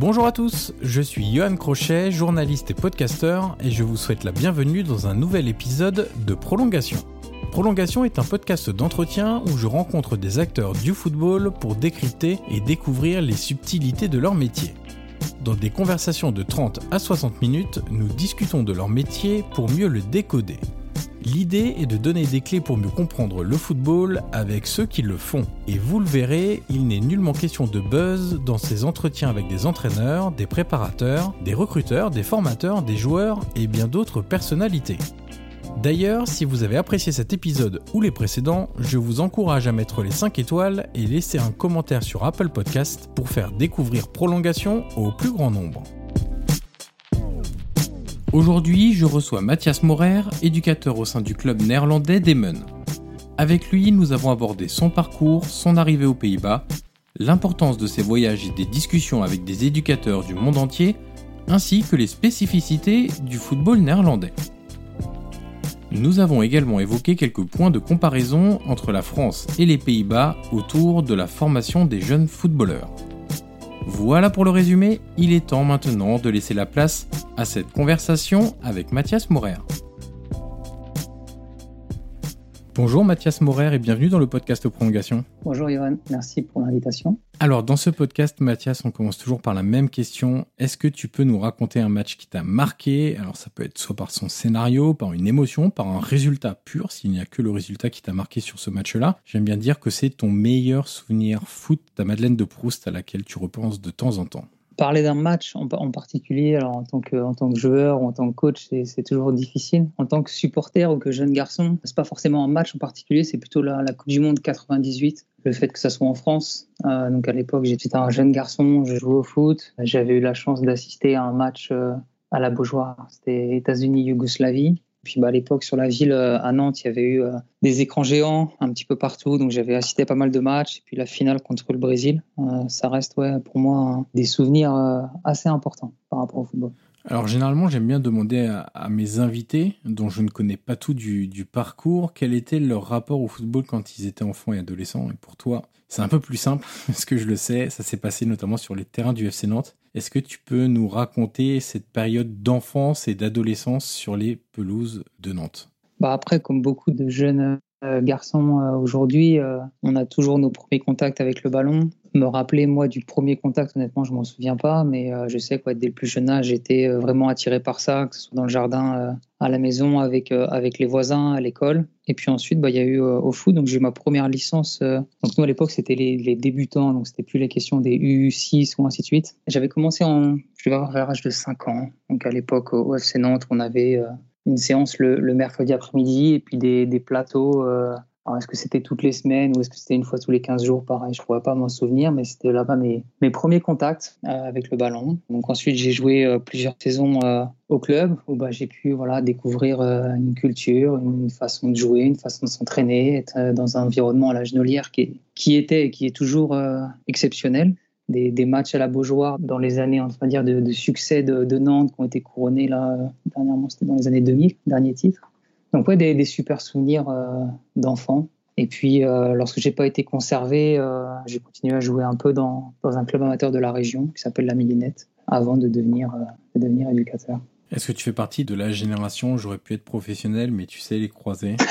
Bonjour à tous, je suis Johan Crochet, journaliste et podcasteur, et je vous souhaite la bienvenue dans un nouvel épisode de Prolongation. Prolongation est un podcast d'entretien où je rencontre des acteurs du football pour décrypter et découvrir les subtilités de leur métier. Dans des conversations de 30 à 60 minutes, nous discutons de leur métier pour mieux le décoder. L'idée est de donner des clés pour mieux comprendre le football avec ceux qui le font. Et vous le verrez, il n'est nullement question de buzz dans ces entretiens avec des entraîneurs, des préparateurs, des recruteurs, des formateurs, des joueurs et bien d'autres personnalités. D'ailleurs, si vous avez apprécié cet épisode ou les précédents, je vous encourage à mettre les 5 étoiles et laisser un commentaire sur Apple Podcast pour faire découvrir Prolongation au plus grand nombre. Aujourd'hui, je reçois Mathias Morer, éducateur au sein du club néerlandais d'Emmen. Avec lui, nous avons abordé son parcours, son arrivée aux Pays-Bas, l'importance de ses voyages et des discussions avec des éducateurs du monde entier, ainsi que les spécificités du football néerlandais. Nous avons également évoqué quelques points de comparaison entre la France et les Pays-Bas autour de la formation des jeunes footballeurs. Voilà pour le résumé, il est temps maintenant de laisser la place à cette conversation avec Mathias Morer. Bonjour Mathias Morer et bienvenue dans le podcast Prolongation. Bonjour Johan, merci pour l'invitation. Alors dans ce podcast Mathias, on commence toujours par la même question. Est-ce que tu peux nous raconter un match qui t'a marqué? Alors ça peut être soit par son scénario, par une émotion, par un résultat pur, s'il n'y a que le résultat qui t'a marqué sur ce match-là. J'aime bien dire que c'est ton meilleur souvenir foot, ta Madeleine de Proust à laquelle tu repenses de temps en temps. Parler d'un match en, particulier, alors en tant que, en tant que joueur ou en tant que coach, c'est- c'est toujours difficile. En tant que supporter ou que jeune garçon, c'est pas forcément un match en particulier, c'est plutôt la, la Coupe du Monde 98. Le fait que ça soit en France. Euh, donc à l'époque, j'étais un jeune garçon, je jouais au foot. J'avais eu la chance d'assister à un match euh, à la Beaujoire. C'était États-Unis-Yougoslavie. Puis bah, à l'époque, sur la ville, euh, à Nantes, il y avait eu euh, des écrans géants un petit peu partout. Donc j'avais assisté à pas mal de matchs. Et puis la finale contre le Brésil, euh, ça reste ouais, pour moi des souvenirs assez importants par rapport au football. Alors généralement j'aime bien demander à, à mes invités, dont je ne connais pas tout du, du parcours, quel était leur rapport au football quand ils étaient enfants et adolescents. Et pour toi, c'est un peu plus simple, parce que je le sais, ça s'est passé notamment sur les terrains du FC Nantes. Est-ce que tu peux nous raconter cette période d'enfance et d'adolescence sur les pelouses de Nantes? Bah après, comme beaucoup de jeunes euh, garçons euh, aujourd'hui, euh, on a toujours nos premiers contacts avec le ballon. Me rappeler, moi, du premier contact, honnêtement, je m'en souviens pas, mais euh, je sais quoi, dès le plus jeune âge, j'étais euh, vraiment attiré par ça, que ce soit dans le jardin, euh, à la maison, avec, avec les voisins, à l'école. Et puis ensuite, bah, il y a eu au foot, donc j'ai eu ma première licence. donc nous, à l'époque, c'était les, débutants, donc c'était plus les questions des U6 ou ainsi de suite. J'avais commencé en, je devais avoir l'âge de 5 ans. Donc à l'époque, au FC Nantes, on avait une séance le, mercredi après-midi et puis des, des plateaux. Alors, est-ce que c'était toutes les semaines ou est-ce que c'était une fois tous les 15 jours? Pareil, je ne pourrais pas m'en souvenir, mais c'était là-bas mes, mes premiers contacts euh, avec le ballon. Donc ensuite, j'ai joué euh, plusieurs saisons euh, au club où bah, j'ai pu découvrir une culture, une façon de jouer, une façon de s'entraîner, être dans un environnement à la genolière qui, était et qui est toujours exceptionnel. Des, matchs à la Beaujoire dans les années on va dire, de, succès de, Nantes qui ont été couronnés là, dernièrement, c'était dans les années 2000, dernier titre. Donc ouais, des, des super souvenirs euh, d'enfants. Et puis, euh, lorsque j'ai pas été conservé, euh, j'ai continué à jouer un peu dans, dans, un club amateur de la région qui s'appelle la Millinette, avant de devenir, euh, de devenir éducateur. Est-ce que tu fais partie de la génération, j'aurais pu être professionnel, mais tu sais les croiser?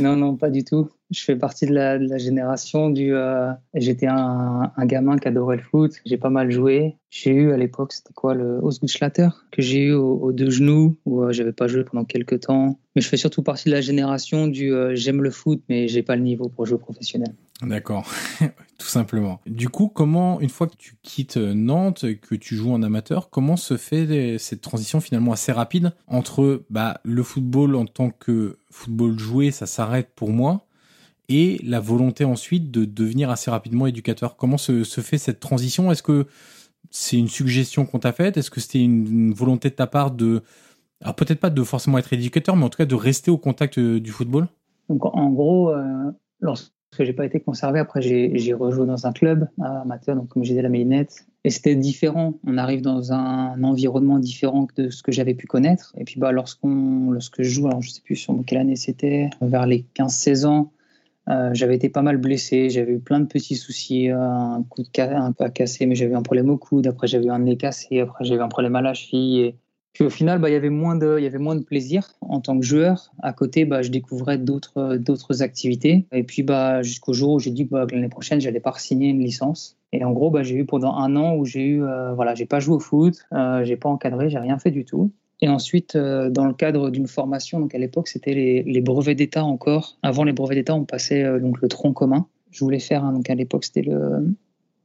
Non, non, pas du tout. Je fais partie de la, génération du. Euh, J'étais un, gamin qui adorait le foot. J'ai pas mal joué. J'ai eu à l'époque, c'était quoi le Ausgutschlatter que j'ai eu aux, deux genoux où euh, j'avais pas joué pendant quelques temps. Mais je fais surtout partie de la génération du euh, j'aime le foot, mais j'ai pas le niveau pour jouer professionnel. D'accord, tout simplement. Du coup, comment, une fois que tu quittes Nantes, que tu joues en amateur, comment se fait cette transition finalement assez rapide entre bah, le football en tant que football joué, ça s'arrête pour moi, et la volonté ensuite de devenir assez rapidement éducateur. Comment se, se fait cette transition? Est-ce que c'est une suggestion qu'on t'a faite? Est-ce que c'était une, volonté de ta part de, alors peut-être pas de forcément être éducateur, mais en tout cas de rester au contact euh, du football? Donc en gros, euh, lorsque j'ai pas été conservé, après j'ai rejoué dans un club amateur, donc comme je disais la Mélinette, et c'était différent. On arrive dans un environnement différent de ce que j'avais pu connaître. Et puis bah lorsqu'on, lorsque je joue, alors je sais plus sur quelle année c'était, vers les 15-16 ans, euh, j'avais été pas mal blessé, j'avais eu plein de petits soucis, euh, un coup de un pas cassé, mais j'avais un problème au coude, après j'avais eu un nez cassé, après j'avais un problème à la cheville. Et... Puis au final, bah, il y avait moins de, y avait moins de plaisir en tant que joueur. À côté, bah, je découvrais d'autres, d'autres activités. Et puis bah, jusqu'au jour où j'ai dit que bah, l'année prochaine, j'allais pas signer une licence. Et en gros, bah, j'ai eu pendant un an où j'ai eu, euh, voilà, j'ai pas joué au foot, euh, j'ai pas encadré, j'ai rien fait du tout. Et ensuite, euh, dans le cadre d'une formation, donc à l'époque, c'était les, brevets d'État encore. Avant les brevets d'État, on passait euh, donc le tronc commun. Je voulais faire, donc à l'époque, c'était le,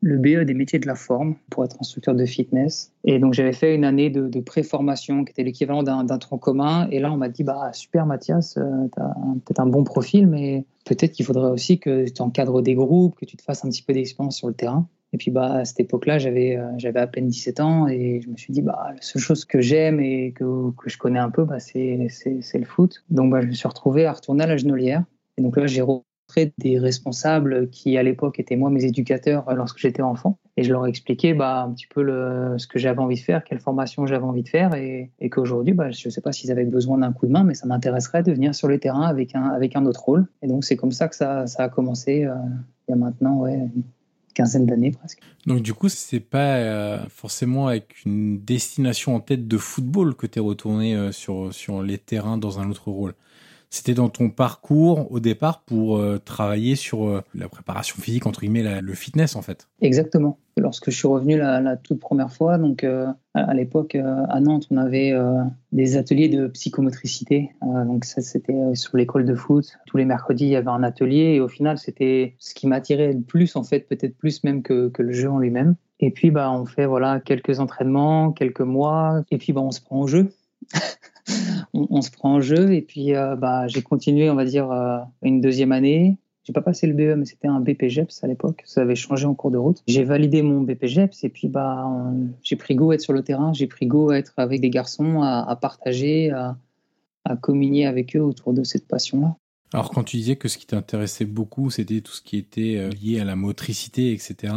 le BE des métiers de la forme pour être instructeur de fitness. Et donc j'avais fait une année de, de pré-formation qui était l'équivalent d'un tronc commun. Et là, on m'a dit, bah super Mathias, euh, tu as peut-être un bon profil, mais peut-être qu'il faudrait aussi que tu encadres des groupes, que tu te fasses un petit peu d'expérience sur le terrain. Et puis bah, à cette époque-là, j'avais euh, à peine 17 ans et je me suis dit bah la seule chose que j'aime et que, que je connais un peu, bah, c'est le foot. Donc bah, je me suis retrouvé à retourner à la genolière. Et donc là, j'ai rencontré des responsables qui à l'époque étaient moi mes éducateurs euh, lorsque j'étais enfant. Et je leur ai expliqué bah, un petit peu le, ce que j'avais envie de faire, quelle formation j'avais envie de faire et, et qu'aujourd'hui, bah, je sais pas s'ils avaient besoin d'un coup de main, mais ça m'intéresserait de venir sur le terrain avec un, avec un autre rôle. Et donc c'est comme ça que ça, ça a commencé euh, il y a maintenant ouais, Donc du coup, c'est pas euh, forcément avec une destination en tête de football que tu es retourné euh, sur, sur les terrains dans un autre rôle. C'était dans ton parcours au départ pour euh, travailler sur euh, la préparation physique, entre guillemets, le fitness en fait. Exactement. Lorsque je suis revenu la, la toute première fois, donc euh, à l'époque à Nantes, on avait des ateliers de psychomotricité. donc ça, c'était sur l'école de foot. Tous les mercredis, il y avait un atelier et au final, c'était ce qui m'attirait le plus en fait, peut-être plus même que, que le jeu en lui-même. Et puis, bah, on fait voilà quelques entraînements, quelques mois, et puis bah, on se prend au jeu. on, se prend en jeu et puis euh, bah, j'ai continué, on va dire, euh, une deuxième année. J'ai pas passé le BE, mais c'était un BPGEPS à l'époque. Ça avait changé en cours de route. J'ai validé mon BPGEPS et puis bah, j'ai pris goût à être sur le terrain. J'ai pris goût à être avec des garçons, à, à partager, à, à communier avec eux autour de cette passion-là. Alors quand tu disais que ce qui t'intéressait beaucoup, c'était tout ce qui était euh, lié à la motricité, etc.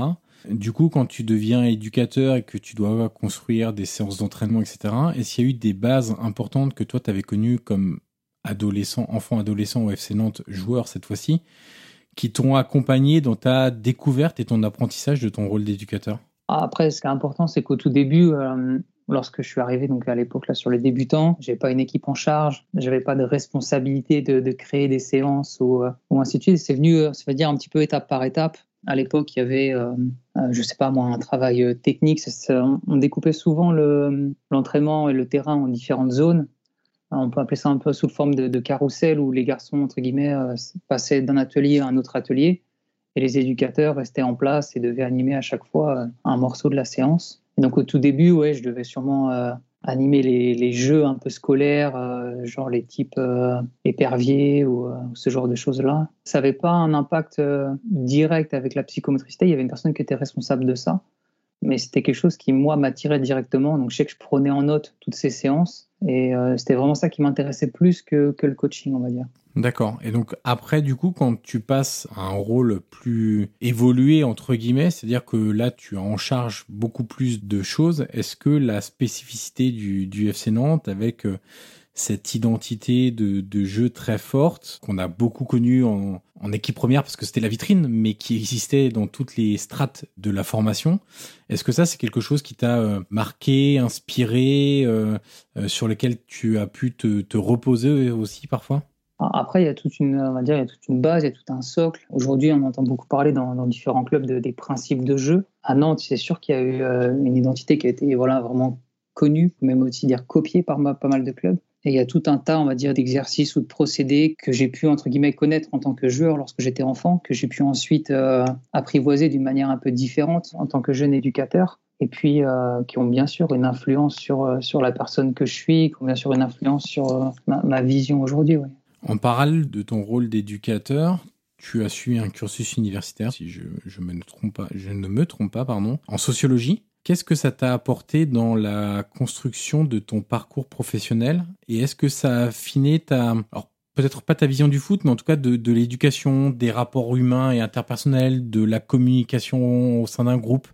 Du coup, quand tu deviens éducateur et que tu dois construire des séances d'entraînement, etc., est-ce qu'il y a eu des bases importantes que toi, tu avais connues comme adolescent, enfant, adolescent au FC Nantes, joueur cette fois-ci, qui t'ont accompagné dans ta découverte et ton apprentissage de ton rôle d'éducateur? Après, ce qui est important, c'est qu'au tout début, euh, lorsque je suis arrivé donc à l'époque là sur les débutants, j'avais pas une équipe en charge, j'avais pas de responsabilité de, créer des séances ou, euh, ou ainsi de suite. C'est venu, ça veut dire un petit peu étape par étape. À l'époque, il y avait, euh, euh, je sais pas moi, un travail euh, technique. on découpait souvent l'entraînement et le terrain en différentes zones. On peut appeler ça un peu sous forme de, de carrousel où les garçons, entre guillemets, passaient d'un atelier à un autre atelier et les éducateurs restaient en place et devaient animer à chaque fois un morceau de la séance. Et donc au tout début, ouais, je devais sûrement animer les, les, jeux un peu scolaires, euh, genre les types euh, éperviers ou euh, ce genre de choses-là. Ça n'avait pas un impact direct avec la psychomotricité. Il y avait une personne qui était responsable de ça, mais c'était quelque chose qui, moi, m'attirait directement. Donc je sais que je prenais en note toutes ces séances et euh, c'était vraiment ça qui m'intéressait plus que, le coaching, on va dire. D'accord. Et donc après, du coup, quand tu passes à un rôle plus évolué, entre guillemets, c'est-à-dire que là, tu as en charge beaucoup plus de choses, est-ce que la spécificité du, du FC Nantes avec euh, cette identité de, jeu très forte qu'on a beaucoup connue en, équipe première parce que c'était la vitrine, mais qui existait dans toutes les strates de la formation. Est-ce que ça, c'est quelque chose qui t'a euh, marqué, inspiré, euh, euh, sur lequel tu as pu te, reposer aussi parfois? Après, il y a toute une, on va dire, il y a toute une base, il y a tout un socle. Aujourd'hui, on entend beaucoup parler dans, différents clubs de, des principes de jeu. À Nantes, c'est sûr qu'il y a eu une identité qui a été voilà, vraiment connue, même aussi dire copiée par pas mal de clubs. Et il y a tout un tas, on va dire, d'exercices ou de procédés que j'ai pu, entre guillemets, connaître en tant que joueur lorsque j'étais enfant, que j'ai pu ensuite euh, apprivoiser d'une manière un peu différente en tant que jeune éducateur. Et puis, euh, qui ont bien sûr une influence sur, euh, sur la personne que je suis, qui ont bien sûr une influence sur ma, vision aujourd'hui. En parallèle de ton rôle d'éducateur, tu as suivi un cursus universitaire, si je, je, me trompe pas, je ne me trompe pas, pardon, en sociologie. Qu'est-ce que ça t'a apporté dans la construction de ton parcours professionnel? Et est-ce que ça a affiné ta... Alors, peut-être pas ta vision du foot, mais en tout cas de, l'éducation, des rapports humains et interpersonnels, de la communication au sein d'un groupe?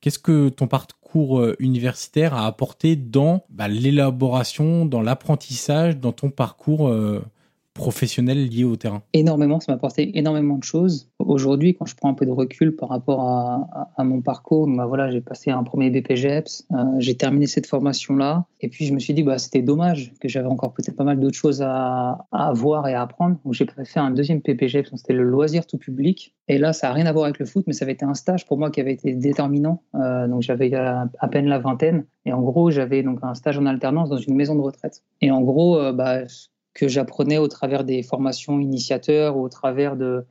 Qu'est-ce que ton parcours euh, universitaire a apporté dans bah, l'élaboration, dans l'apprentissage, dans ton parcours euh, professionnel lié au terrain Énormément, ça m'a apporté énormément de choses. Aujourd'hui, quand je prends un peu de recul par rapport à, mon parcours, bah voilà, j'ai passé un premier BPGEPS, euh, j'ai terminé cette formation-là, et puis je me suis dit, bah, c'était dommage que j'avais encore peut-être pas mal d'autres choses à, voir et à apprendre. Donc j'ai fait un deuxième BPGEPS, c'était le loisir tout public, et là, ça n'a rien à voir avec le foot, mais ça avait été un stage pour moi qui avait été déterminant. Euh, donc j'avais à, à peine la vingtaine, et en gros, j'avais donc un stage en alternance dans une maison de retraite. Et en gros, euh, bah, que j'apprenais au travers des formations initiateurs au travers de,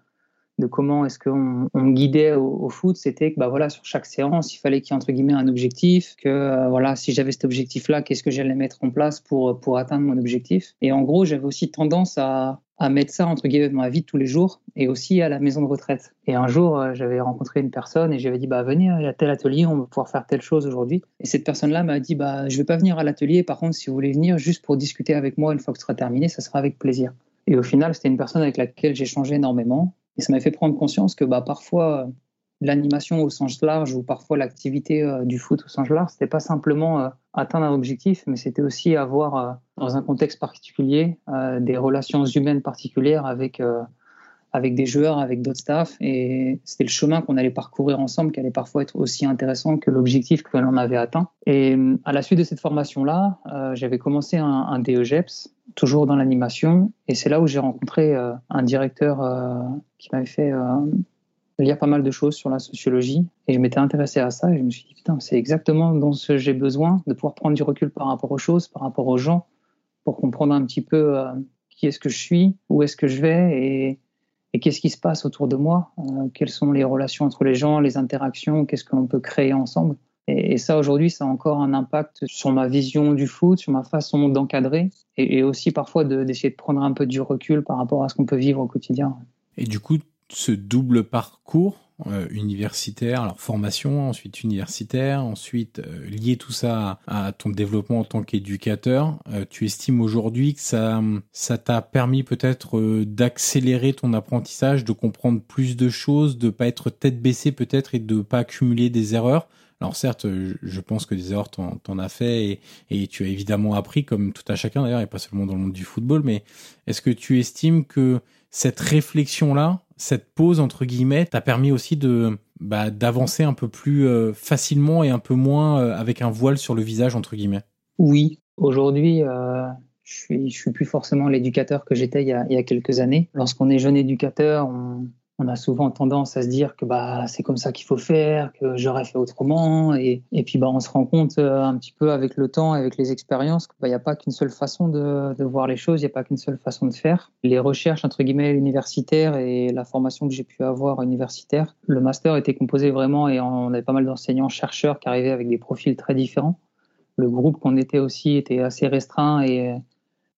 de comment est-ce qu'on on guidait au, au foot, c'était que bah voilà sur chaque séance, il fallait qu'il y ait entre guillemets un objectif, que euh, voilà si j'avais cet objectif-là, qu'est-ce que j'allais mettre en place pour pour atteindre mon objectif? Et en gros, j'avais aussi tendance à à mettre ça entre guillemets dans ma vie tous les jours et aussi à la maison de retraite. Et un jour, euh, j'avais rencontré une personne et j'avais dit bah venez à tel atelier, on va pouvoir faire telle chose aujourd'hui. Et cette personne-là m'a dit bah je vais pas venir à l'atelier, par contre si vous voulez venir juste pour discuter avec moi une fois que ce sera terminé, ça sera avec plaisir. Et au final, c'était une personne avec laquelle j'ai changé énormément et ça m'a fait prendre conscience que bah parfois l'animation au sens large ou parfois l'activité euh, du foot au sens large, c'était pas simplement euh, atteindre un objectif, mais c'était aussi avoir, euh, dans un contexte particulier, des relations humaines particulières avec, avec des joueurs, avec d'autres staffs. Et c'était le chemin qu'on allait parcourir ensemble qui allait parfois être aussi intéressant que l'objectif que l'on avait atteint. Et à la suite de cette formation-là, j'avais commencé un, un DEGEPS, toujours dans l'animation. Et c'est là où j'ai rencontré un directeur qui m'avait fait lire pas mal de choses sur la sociologie et je m'étais intéressé à ça et je me suis dit putain c'est exactement dont ce j'ai besoin de pouvoir prendre du recul par rapport aux choses par rapport aux gens pour comprendre un petit peu euh, qui est-ce que je suis où est-ce que je vais et, qu'est-ce qui se passe autour de moi euh, quelles sont les relations entre les gens les interactions qu'est-ce que l'on peut créer ensemble. Et, ça aujourd'hui ça a encore un impact sur ma vision du foot sur ma façon d'encadrer et, et, aussi parfois d'essayer de, de prendre un peu du recul par rapport à ce qu'on peut vivre au quotidien. Et du coup ce double parcours euh, universitaire, alors formation, ensuite universitaire, ensuite euh, lier tout ça à, ton développement en tant qu'éducateur, euh, tu estimes aujourd'hui que ça ça t'a permis peut-être euh, d'accélérer ton apprentissage, de comprendre plus de choses, de pas être tête baissée peut-être et de pas accumuler des erreurs? Alors certes, je pense que des erreurs t'en, t'en as fait et, et, tu as évidemment appris comme tout à chacun d'ailleurs et pas seulement dans le monde du football, mais est-ce que tu estimes que cette réflexion-là, cette pause entre guillemets t'a permis aussi de bah, d'avancer un peu plus euh, facilement et un peu moins euh, avec un voile sur le visage entre guillemets. Oui, aujourd'hui, euh, je suis suis plus forcément l'éducateur que j'étais il, il, y a quelques années. Lorsqu'on est jeune éducateur, on, on a souvent tendance à se dire que bah c'est comme ça qu'il faut faire, que j'aurais fait autrement, et, et puis bah on se rend compte euh, un petit peu avec le temps, avec les expériences, qu'il bah, n'y a pas qu'une seule façon de, de, voir les choses, il n'y a pas qu'une seule façon de faire. Les recherches entre guillemets universitaires et la formation que j'ai pu avoir universitaire, le master était composé vraiment et on avait pas mal d'enseignants chercheurs qui arrivaient avec des profils très différents. Le groupe qu'on était aussi était assez restreint et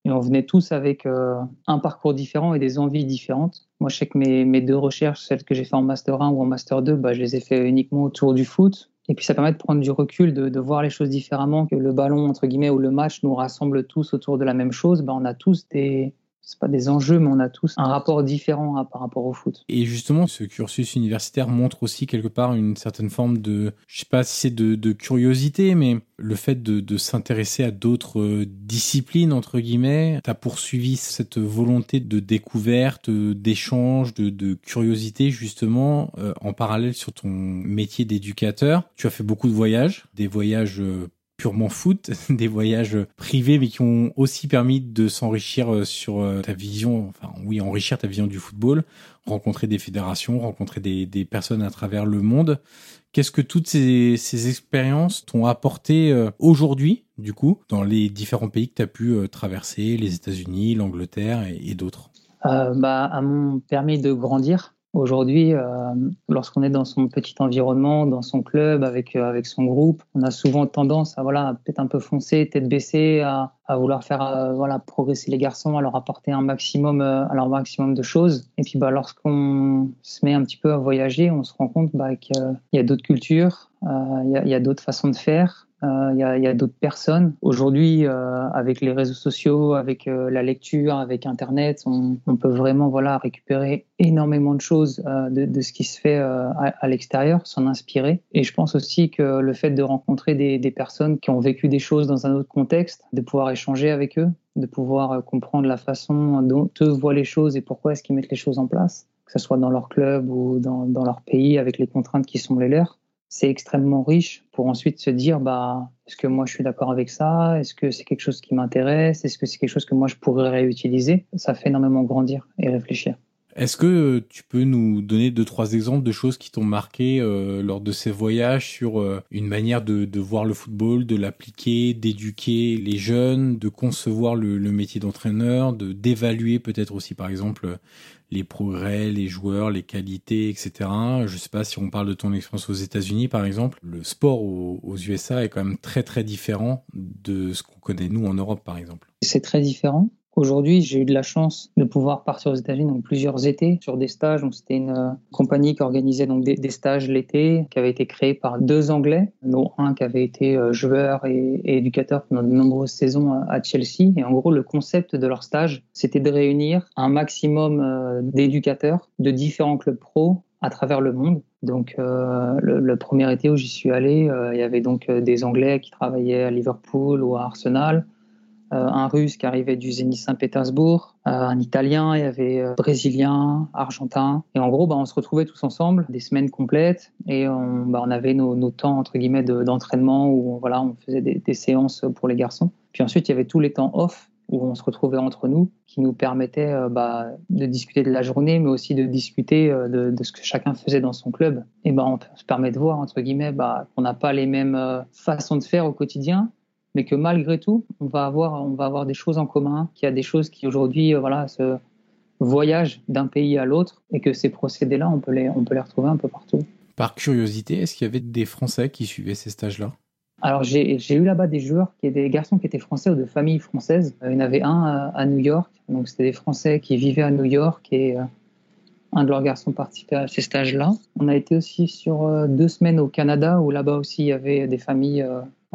et on venait tous avec euh, un parcours différent et des envies différentes. Moi, je sais que mes, mes deux recherches, celles que j'ai fait en Master 1 ou en Master 2, bah, je les ai fait uniquement autour du foot. Et puis ça permet de prendre du recul, de, de, voir les choses différemment, que le ballon, entre guillemets, ou le match nous rassemble tous autour de la même chose. Bah, on a tous des, c'est pas des enjeux, mais on a tous un rapport différent par rapport au foot. Et justement, ce cursus universitaire montre aussi quelque part une certaine forme de, je sais pas si c'est de, curiosité, mais le fait de, s'intéresser à d'autres euh, disciplines entre guillemets, t'as poursuivi cette volonté de découverte, d'échange, de, curiosité justement euh, en parallèle sur ton métier d'éducateur. Tu as fait beaucoup de voyages, des voyages euh, purement foot, des voyages privés, mais qui ont aussi permis de s'enrichir euh, sur euh, ta vision, enfin oui, enrichir ta vision du football, rencontrer des fédérations, rencontrer des, personnes à travers le monde. Qu'est-ce que toutes ces, expériences t'ont apporté euh, aujourd'hui, du coup, dans les différents pays que tu as pu traverser, les États-Unis, l'Angleterre et, d'autres? Bah, À mon permis de grandir, Aujourd'hui, euh, lorsqu'on est dans son petit environnement, dans son club, avec, euh, avec son groupe, on a souvent tendance à voilà, peut-être un peu foncer, tête baissée, à, vouloir faire euh, voilà, progresser les garçons, à leur apporter un maximum, à leur maximum de choses. Et puis bah, lorsqu'on se met un petit peu à voyager, on se rend compte bah, qu'il y a d'autres cultures, il y a d'autres façons de faire. Euh, il y a, d'autres personnes. Aujourd'hui, euh, avec les réseaux sociaux, avec euh, la lecture, avec Internet, on, peut vraiment voilà récupérer énormément de choses de, ce qui se fait à, l'extérieur, s'en inspirer. Et je pense aussi que le fait de rencontrer des, personnes qui ont vécu des choses dans un autre contexte, de pouvoir échanger avec eux, de pouvoir comprendre la façon dont eux voient les choses et pourquoi est-ce qu'ils mettent les choses en place, que ce soit dans leur club ou dans leur pays avec les contraintes qui sont les leurs c'est extrêmement riche pour ensuite se dire bah est-ce que moi je suis d'accord avec ça? Est-ce que c'est quelque chose qui m'intéresse? Est-ce que c'est quelque chose que moi je pourrais réutiliser? Ça fait énormément grandir et réfléchir. Est-ce que tu peux nous donner deux trois exemples de choses qui t'ont marqué euh, lors de ces voyages sur euh, une manière de, voir le football, de l'appliquer, d'éduquer les jeunes, de concevoir le, métier d'entraîneur, de d'évaluer peut-être aussi par exemple les progrès, les joueurs, les qualités, etc. Je sais pas si on parle de ton expérience aux États-Unis, par exemple. Le sport aux, aux, USA est quand même très très différent de ce qu'on connaît nous en Europe, par exemple. C'est très différent. Aujourd'hui, j'ai eu de la chance de pouvoir partir aux États-Unis donc plusieurs étés sur des stages. Donc c'était une euh, compagnie qui organisait donc des, stages l'été, qui avait été créée par deux Anglais, dont un qui avait été euh, joueur et, éducateur pendant de nombreuses saisons à, Chelsea. Et en gros, le concept de leur stage, c'était de réunir un maximum euh, d'éducateurs de différents clubs pro à travers le monde. Donc le, premier été où j'y suis allé, il y avait donc des Anglais qui travaillaient à Liverpool ou à Arsenal, un Russe qui arrivait du Zénith Saint-Pétersbourg, euh, un Italien, il y avait euh, Brésilien, Argentin. Et en gros, bah, on se retrouvait tous ensemble des semaines complètes et on, bah, on avait nos, nos, temps entre guillemets d'entraînement où voilà, on faisait des, séances pour les garçons. Puis ensuite, il y avait tous les temps off où on se retrouvait entre nous, qui nous permettaient bah, de discuter de la journée, mais aussi de discuter de, de, ce que chacun faisait dans son club. Et bah, on se permet de voir, entre guillemets, bah, qu'on n'a pas les mêmes façons de faire au quotidien, mais que malgré tout, on va avoir, on va avoir des choses en commun, qu'il y a des choses qui aujourd'hui, euh, voilà, se voyagent d'un pays à l'autre, et que ces procédés-là, on peut les, on peut les retrouver un peu partout. Par curiosité, est-ce qu'il y avait des Français qui suivaient ces stages-là? Alors j'ai eu là-bas des joueurs, qui étaient des garçons qui étaient français ou de famille française. Euh, il y en avait un à, New York, donc c'était des Français qui vivaient à New York et euh, un de leurs garçons participait à ces stages-là. On a été aussi sur deux semaines au Canada où là-bas aussi il y avait des familles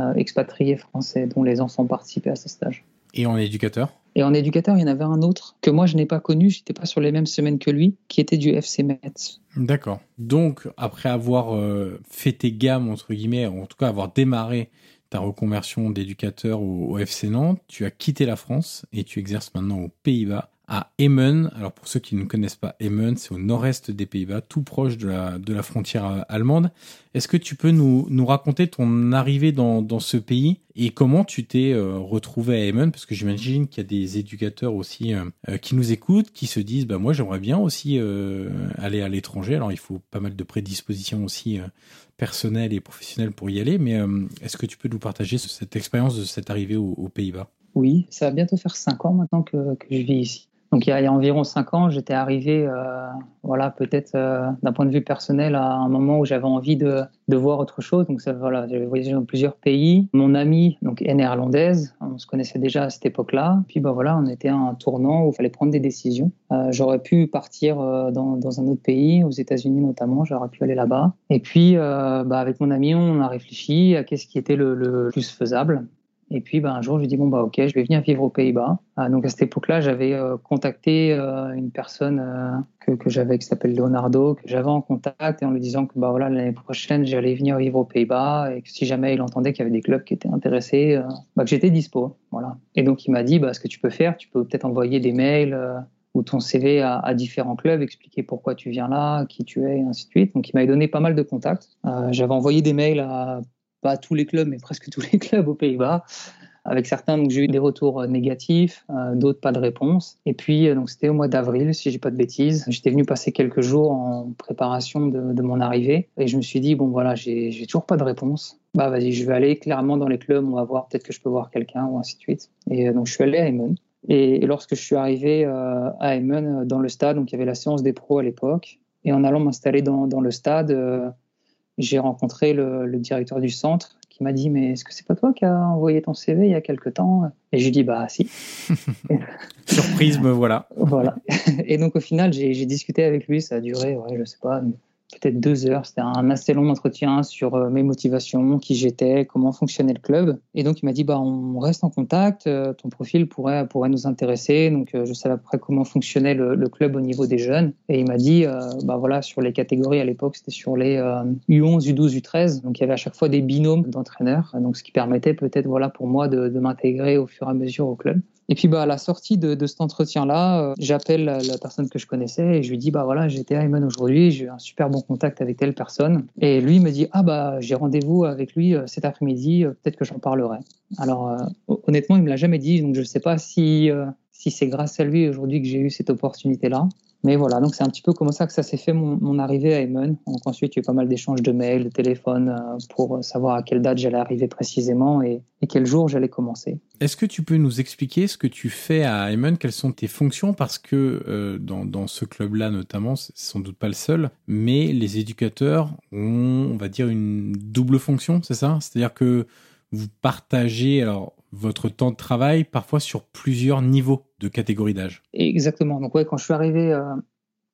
euh, expatriés français dont les enfants participaient à ce stage. Et en éducateur? Et en éducateur, il y en avait un autre que moi je n'ai pas connu, j'étais pas sur les mêmes semaines que lui, qui était du FC Metz. D'accord. Donc après avoir euh, fait tes gammes entre guillemets, en tout cas avoir démarré ta reconversion d'éducateur au, au, FC Nantes, tu as quitté la France et tu exerces maintenant aux Pays-Bas à Emmen. Alors pour ceux qui ne connaissent pas Emmen, c'est au nord-est des Pays-Bas, tout proche de la, frontière euh, allemande. Est-ce que tu peux nous, raconter ton arrivée dans, ce pays et comment tu t'es euh, retrouvé à Emmen Parce que j'imagine qu'il y a des éducateurs aussi euh, qui nous écoutent, qui se disent bah moi j'aimerais bien aussi aller à l'étranger. Alors il faut pas mal de prédispositions aussi personnelles et professionnelles pour y aller, mais est-ce que tu peux nous partager cette expérience de cette arrivée aux, Pays-Bas? Oui, ça va bientôt faire cinq ans maintenant que je vis ici. Donc il y, a, il y a environ cinq ans, j'étais arrivé, euh, voilà, peut-être euh, d'un point de vue personnel, à un moment où j'avais envie de, de, voir autre chose. Donc ça, voilà, j'ai voyagé dans plusieurs pays. Mon amie, donc est néerlandaise, on se connaissait déjà à cette époque-là. Puis bah voilà, on était à un tournant où il fallait prendre des décisions. Euh, j'aurais pu partir euh, dans, dans, un autre pays, aux États-Unis notamment, j'aurais pu aller là-bas. Et puis, bah, avec mon ami, on a réfléchi à qu'est-ce qui était le, le plus faisable. Et puis ben, un jour, je lui dis bon bah ok, je vais venir vivre aux Pays-Bas. Ah, donc à cette époque-là, j'avais euh, contacté euh, une personne euh, que, que j'avais qui s'appelle Leonardo, que j'avais en contact et en lui disant que bah voilà l'année prochaine, j'allais venir vivre aux Pays-Bas et que si jamais il entendait qu'il y avait des clubs qui étaient intéressés, bah, que j'étais dispo. Voilà. Et donc il m'a dit bah ce que tu peux faire, tu peux peut-être envoyer des mails ou ton CV à, différents clubs, expliquer pourquoi tu viens là, qui tu es, et ainsi de suite. Donc, il m'avait donné pas mal de contacts. J'avais envoyé des mails à pas tous les clubs, mais presque tous les clubs aux Pays-Bas. Avec certains, donc j'ai eu des retours euh, négatifs, euh, d'autres pas de réponse. Et puis, euh, c'était au mois d'avril, si j'ai pas de bêtises. J'étais venu passer quelques jours en préparation de, mon arrivée, et je me suis dit bon voilà, j'ai toujours pas de réponse. Bah vas-y, je vais aller clairement dans les clubs, on va voir, peut-être que je peux voir quelqu'un ou ainsi de suite. Et donc je suis allé à Emmen. Et, lorsque je suis arrivé à Emmen, dans le stade, donc il y avait la séance des pros à l'époque, et en allant m'installer dans, le stade, j'ai rencontré le, le, directeur du centre qui m'a dit mais est-ce que c'est pas toi qui as envoyé ton CV il y a quelque temps? Et j'ai dit bah si. Surprise, me voilà. voilà. Et donc au final j'ai discuté avec lui, ça a duré ouais je sais pas peut-être deux heures. C'était un assez long entretien sur euh, mes motivations, qui j'étais, comment fonctionnait le club. Et donc il m'a dit bah on reste en contact, euh, ton profil pourrait pourrait nous intéresser. Donc euh, je savais après comment fonctionnait le, club au niveau des jeunes. Et il m'a dit bah voilà sur les catégories à l'époque c'était sur les U11, U12, U13. Donc il y avait à chaque fois des binômes d'entraîneurs. Donc ce qui permettait peut-être voilà pour moi de, m'intégrer au fur et à mesure au club. Et puis bah, à la sortie de, cet entretien-là, j'appelle la, personne que je connaissais et je lui dis bah voilà j'étais à Ayman aujourd'hui, j'ai eu un super bon contact avec telle personne. Et lui me dit ah bah j'ai rendez-vous avec lui euh, cet après-midi, euh, peut-être que j'en parlerai. Alors honnêtement il me l'a jamais dit, donc je ne sais pas si si c'est grâce à lui aujourd'hui que j'ai eu cette opportunité-là. Mais voilà, donc c'est un petit peu comme ça que ça s'est fait mon, arrivée à Eamon. Donc ensuite, il y a eu pas mal d'échanges de mails, de téléphones euh, pour savoir à quelle date j'allais arriver précisément et, quel jour j'allais commencer. Est-ce que tu peux nous expliquer ce que tu fais à Eamon? Quelles sont tes fonctions? Parce que euh, dans, dans, ce club-là notamment, c'est sans doute pas le seul, mais les éducateurs ont, on va dire, une double fonction, c'est ça? C'est-à-dire que vous partagez, alors votre temps de travail parfois sur plusieurs niveaux de catégorie d'âge. Exactement. Donc ouais, quand je suis arrivé euh,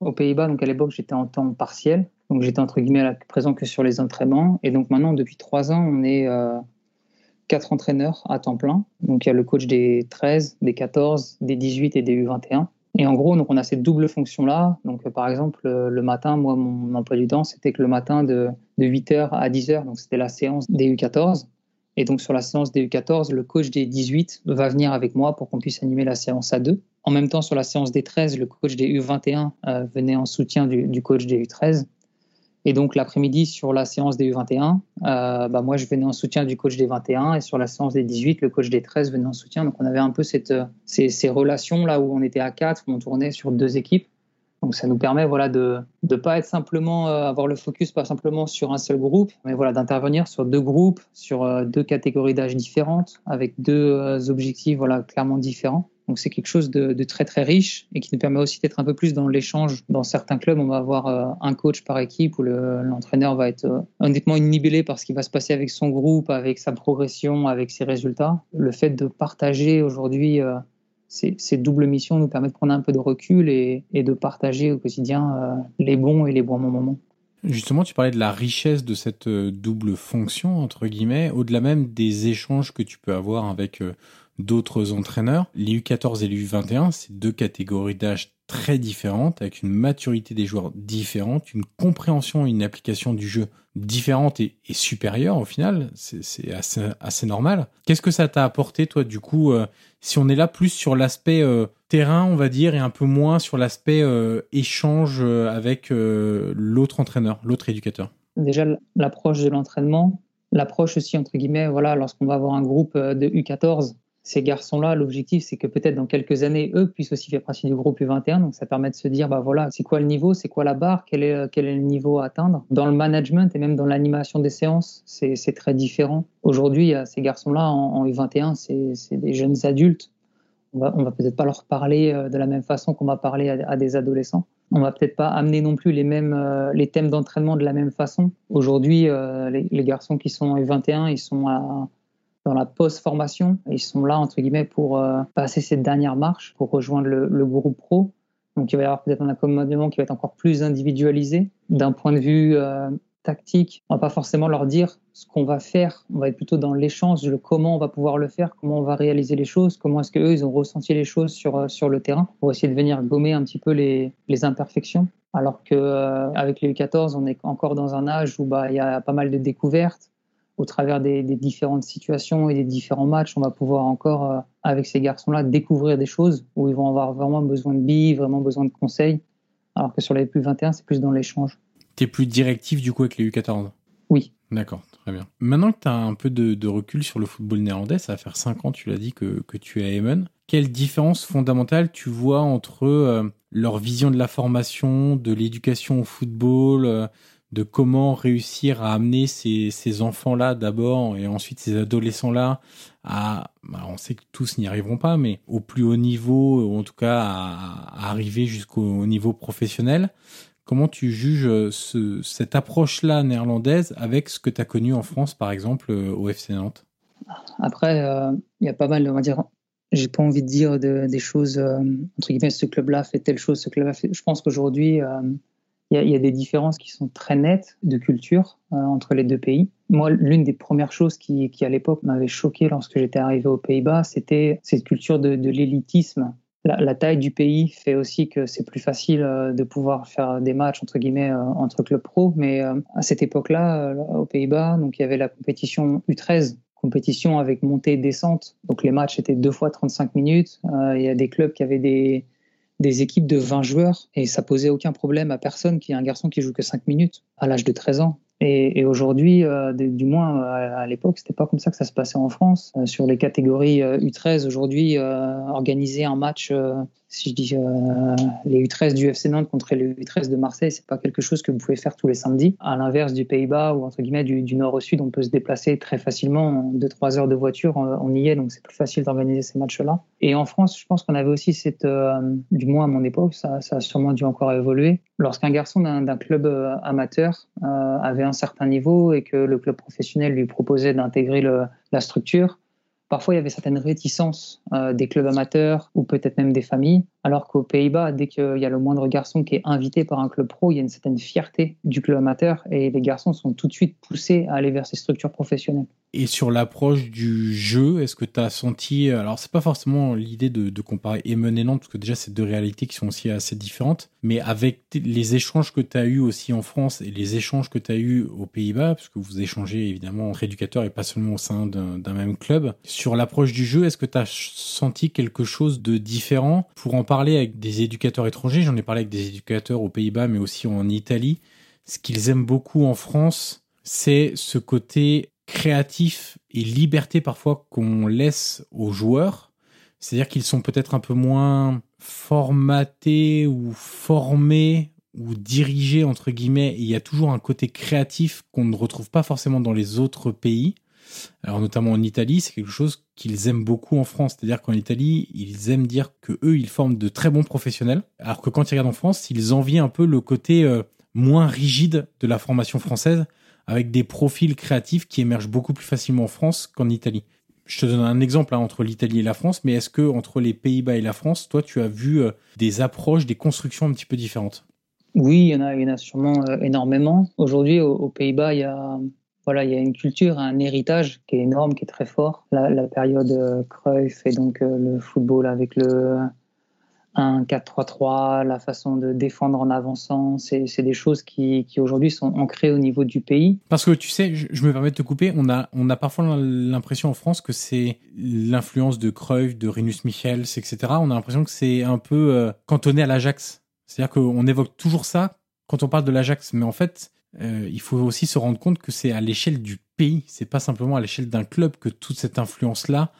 aux Pays-Bas, donc à l'époque j'étais en temps partiel, donc j'étais entre guillemets présent que sur les entraînements, et donc maintenant depuis trois ans on est euh, quatre entraîneurs à temps plein. Donc il y a le coach des 13, des 14, des 18 et des U21. Et en gros, donc on a cette double fonction-là. Donc, euh, par exemple, le matin, moi, mon emploi du temps, c'était que le matin de, de 8h à 10h, donc c'était la séance des U14. Et donc sur la séance des U14, le coach des 18 va venir avec moi pour qu'on puisse animer la séance à deux. En même temps, sur la séance des 13, le coach des U21 euh, venait en soutien du, du, coach des U13. Et donc l'après-midi, sur la séance des U21, euh, bah, moi je venais en soutien du coach des 21 et sur la séance des 18, le coach des 13 venait en soutien. Donc on avait un peu euh, ces, ces relations là où on était à quatre, où on tournait sur deux équipes. Donc ça nous permet voilà de ne pas être simplement euh, avoir le focus pas simplement sur un seul groupe, mais voilà d'intervenir sur deux groupes, sur euh, deux catégories d'âge différentes, avec deux euh, objectifs voilà clairement différents. Donc c'est quelque chose de, très très riche et qui nous permet aussi d'être un peu plus dans l'échange. Dans certains clubs, on va avoir un coach par équipe où l'entraîneur va être honnêtement inhibé par ce qui va se passer avec son groupe, avec sa progression, avec ses résultats. Le fait de partager aujourd'hui ces, ces, doubles missions nous permet de prendre un peu de recul et, et de partager au quotidien euh, les bons et les bons moments. Justement, tu parlais de la richesse de cette euh, double fonction, entre guillemets, au-delà même des échanges que tu peux avoir avec euh, d'autres entraîneurs. Les U14 et les U21, c'est deux catégories d'âge très différentes, avec une maturité des joueurs différente, une compréhension et une application du jeu différente et, supérieure au final. C'est assez, normal. Qu'est-ce que ça t'a apporté, toi, du coup, euh, si on est là plus sur l'aspect euh, terrain, on va dire, et un peu moins sur l'aspect euh, échange avec l'autre entraîneur, l'autre éducateur? Déjà, l'approche de l'entraînement, l'approche aussi, entre guillemets, voilà, lorsqu'on va avoir un groupe de U14, ces garçons-là, l'objectif, c'est que peut-être dans quelques années, eux puissent aussi faire partie du groupe U21. Donc, ça permet de se dire, bah voilà, c'est quoi le niveau, c'est quoi la barre, quel est, est le niveau à atteindre. Dans le management et même dans l'animation des séances, c'est très différent. Aujourd'hui, ces garçons-là, en, en, U21, c'est des jeunes adultes. On va, va peut-être pas leur parler euh, de la même façon qu'on va parler à, des adolescents. On va peut-être pas amener non plus les mêmes euh, les thèmes d'entraînement de la même façon. Aujourd'hui, euh, les, garçons qui sont en U21, ils sont à dans la post-formation. Ils sont là, entre guillemets, pour euh, passer cette dernière marche, pour rejoindre le, groupe pro. Donc, il va y avoir peut-être un accommodement qui va être encore plus individualisé d'un point de vue euh, tactique. On va pas forcément leur dire ce qu'on va faire. On va être plutôt dans l'échange, le comment on va pouvoir le faire, comment on va réaliser les choses, comment est-ce qu'eux, ils ont ressenti les choses sur, euh, sur le terrain pour essayer de venir gommer un petit peu les, les imperfections. Alors qu'avec euh, avec les U14, on est encore dans un âge où bah, il y a pas mal de découvertes. Au travers des, des, différentes situations et des différents matchs, on va pouvoir encore, euh, avec ces garçons-là, découvrir des choses où ils vont avoir vraiment besoin de billes, vraiment besoin de conseils. Alors que sur les plus 21, c'est plus dans l'échange. Tu es plus directif du coup avec les U14 Oui. D'accord, très bien. Maintenant que tu as un peu de, de, recul sur le football néerlandais, ça va faire 5 ans, tu l'as dit, que, que, tu es à Emen. Quelle différence fondamentale tu vois entre euh, leur vision de la formation, de l'éducation au football, euh, de comment réussir à amener ces, ces enfants-là d'abord et ensuite ces adolescents-là à, bah, on sait que tous n'y arriveront pas, mais au plus haut niveau, ou en tout cas à, arriver jusqu'au niveau professionnel. Comment tu juges euh, ce, cette approche-là néerlandaise avec ce que tu as connu en France, par exemple, euh, au FC Nantes? Après, il euh, y a pas mal, on va dire, j'ai pas envie de dire de, des choses, entre guillemets, ce club-là fait telle chose, ce club-là fait. Je pense qu'aujourd'hui, il y, a des différences qui sont très nettes de culture entre les deux pays. Moi, l'une des premières choses qui, à l'époque, m'avait choqué lorsque j'étais arrivé aux Pays-Bas, c'était cette culture de, l'élitisme la, taille du pays fait aussi que c'est plus facile euh, de pouvoir faire des matchs entre guillemets euh, entre clubs pro. Mais euh, à cette époque-là, aux Pays-Bas, donc il y avait la compétition U13, compétition avec montée et descente. Donc les matchs étaient deux fois 35 minutes. il y a des clubs qui avaient des, des équipes de 20 joueurs et ça posait aucun problème à personne qui est un garçon qui joue que 5 minutes à l'âge de 13 ans. Et, aujourd'hui, euh, du moins à, à l'époque, c'était pas comme ça que ça se passait en France. Euh, sur les catégories U13, euh, aujourd'hui, euh, organiser un match, euh, si je dis euh, les U13 du FC Nantes contre les U13 de Marseille, c'est pas quelque chose que vous pouvez faire tous les samedis. À l'inverse du Pays-Bas ou entre guillemets du, nord au sud, on peut se déplacer très facilement, deux trois heures de voiture, on y est, donc c'est plus facile d'organiser ces matchs-là. Et en France, je pense qu'on avait aussi cette, du moins à mon époque, ça, ça a sûrement dû encore évoluer. Lorsqu'un garçon d'un club amateur avait un certain niveau et que le club professionnel lui proposait d'intégrer la structure, parfois il y avait certaines réticences euh, des clubs amateurs ou peut-être même des familles, alors qu'aux Pays-Bas, dès qu'il y a le moindre garçon qui est invité par un club pro, il y a une certaine fierté du club amateur et les garçons sont tout de suite poussés à aller vers ces structures professionnelles. Et sur l'approche du jeu, est-ce que tu as senti, alors c'est pas forcément l'idée de, comparer Emen et Nantes, parce que déjà c'est deux réalités qui sont aussi assez différentes, mais avec les échanges que tu as eu aussi en France et les échanges que tu as eu aux Pays-Bas, parce que vous échangez évidemment entre éducateurs et pas seulement au sein d'un même club, sur l'approche du jeu, est-ce que tu as senti quelque chose de différent Pour en parler avec des éducateurs étrangers, j'en ai parlé avec des éducateurs aux Pays-Bas, mais aussi en Italie, ce qu'ils aiment beaucoup en France, c'est ce côté créatif et liberté parfois qu'on laisse aux joueurs. C'est-à-dire qu'ils sont peut-être un peu moins formatés ou formés ou dirigés entre guillemets. Et il y a toujours un côté créatif qu'on ne retrouve pas forcément dans les autres pays. Alors notamment en Italie, c'est quelque chose qu'ils aiment beaucoup en France. C'est-à-dire qu'en Italie, ils aiment dire que eux, ils forment de très bons professionnels. Alors que quand ils regardent en France, ils envient un peu le côté euh, moins rigide de la formation française avec des profils créatifs qui émergent beaucoup plus facilement en France qu'en Italie. Je te donne un exemple hein, entre l'Italie et la France, mais est-ce que entre les Pays-Bas et la France, toi, tu as vu euh, des approches, des constructions un petit peu différentes? Oui, il y en a, sûrement euh, énormément. Aujourd'hui, aux Pays-Bas, il y a voilà, il y a une culture, un héritage qui est énorme, qui est très fort. La, période euh, Cruyff et donc euh, le football avec le 1-4-3-3, la façon de défendre en avançant, c'est des choses qui, aujourd'hui sont ancrées au niveau du pays. Parce que tu sais, je, me permets de te couper, on a, on a parfois l'impression en France que c'est l'influence de Cruyff, de Rinus Michels, etc. On a l'impression que c'est un peu euh, cantonné à l'Ajax. C'est-à-dire qu'on évoque toujours ça quand on parle de l'Ajax, mais en fait, euh, il faut aussi se rendre compte que c'est à l'échelle du pays, c'est pas simplement à l'échelle d'un club que toute cette influence-là,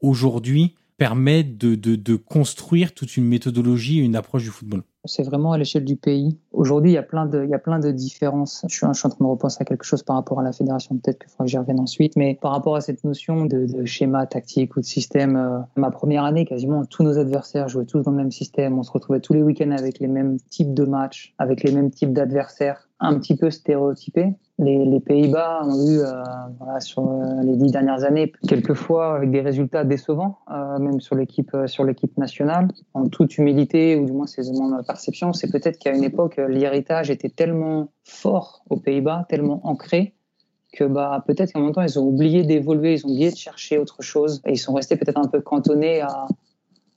aujourd'hui, permet de, de, construire toute une méthodologie et une approche du football C'est vraiment à l'échelle du pays. Aujourd'hui, il y a plein de, il y a plein de différences. Je suis, je suis en train de repenser à quelque chose par rapport à la fédération. Peut-être qu'il faudra que j'y revienne ensuite. Mais par rapport à cette notion de, de schéma tactique ou de système, euh, ma première année, quasiment tous nos adversaires jouaient tous dans le même système. On se retrouvait tous les week-ends avec les mêmes types de matchs, avec les mêmes types d'adversaires un petit peu stéréotypé. Les, Pays-Bas ont eu, euh, sur euh, les dix dernières années, quelquefois avec des résultats décevants, euh, même sur l'équipe sur l'équipe nationale. En toute humilité, ou du moins c'est ma perception, c'est peut-être qu'à une époque, l'héritage était tellement fort aux Pays-Bas, tellement ancré, que bah, peut-être qu'en même temps, ils ont oublié d'évoluer, ils ont oublié de chercher autre chose, et ils sont restés peut-être un peu cantonnés à,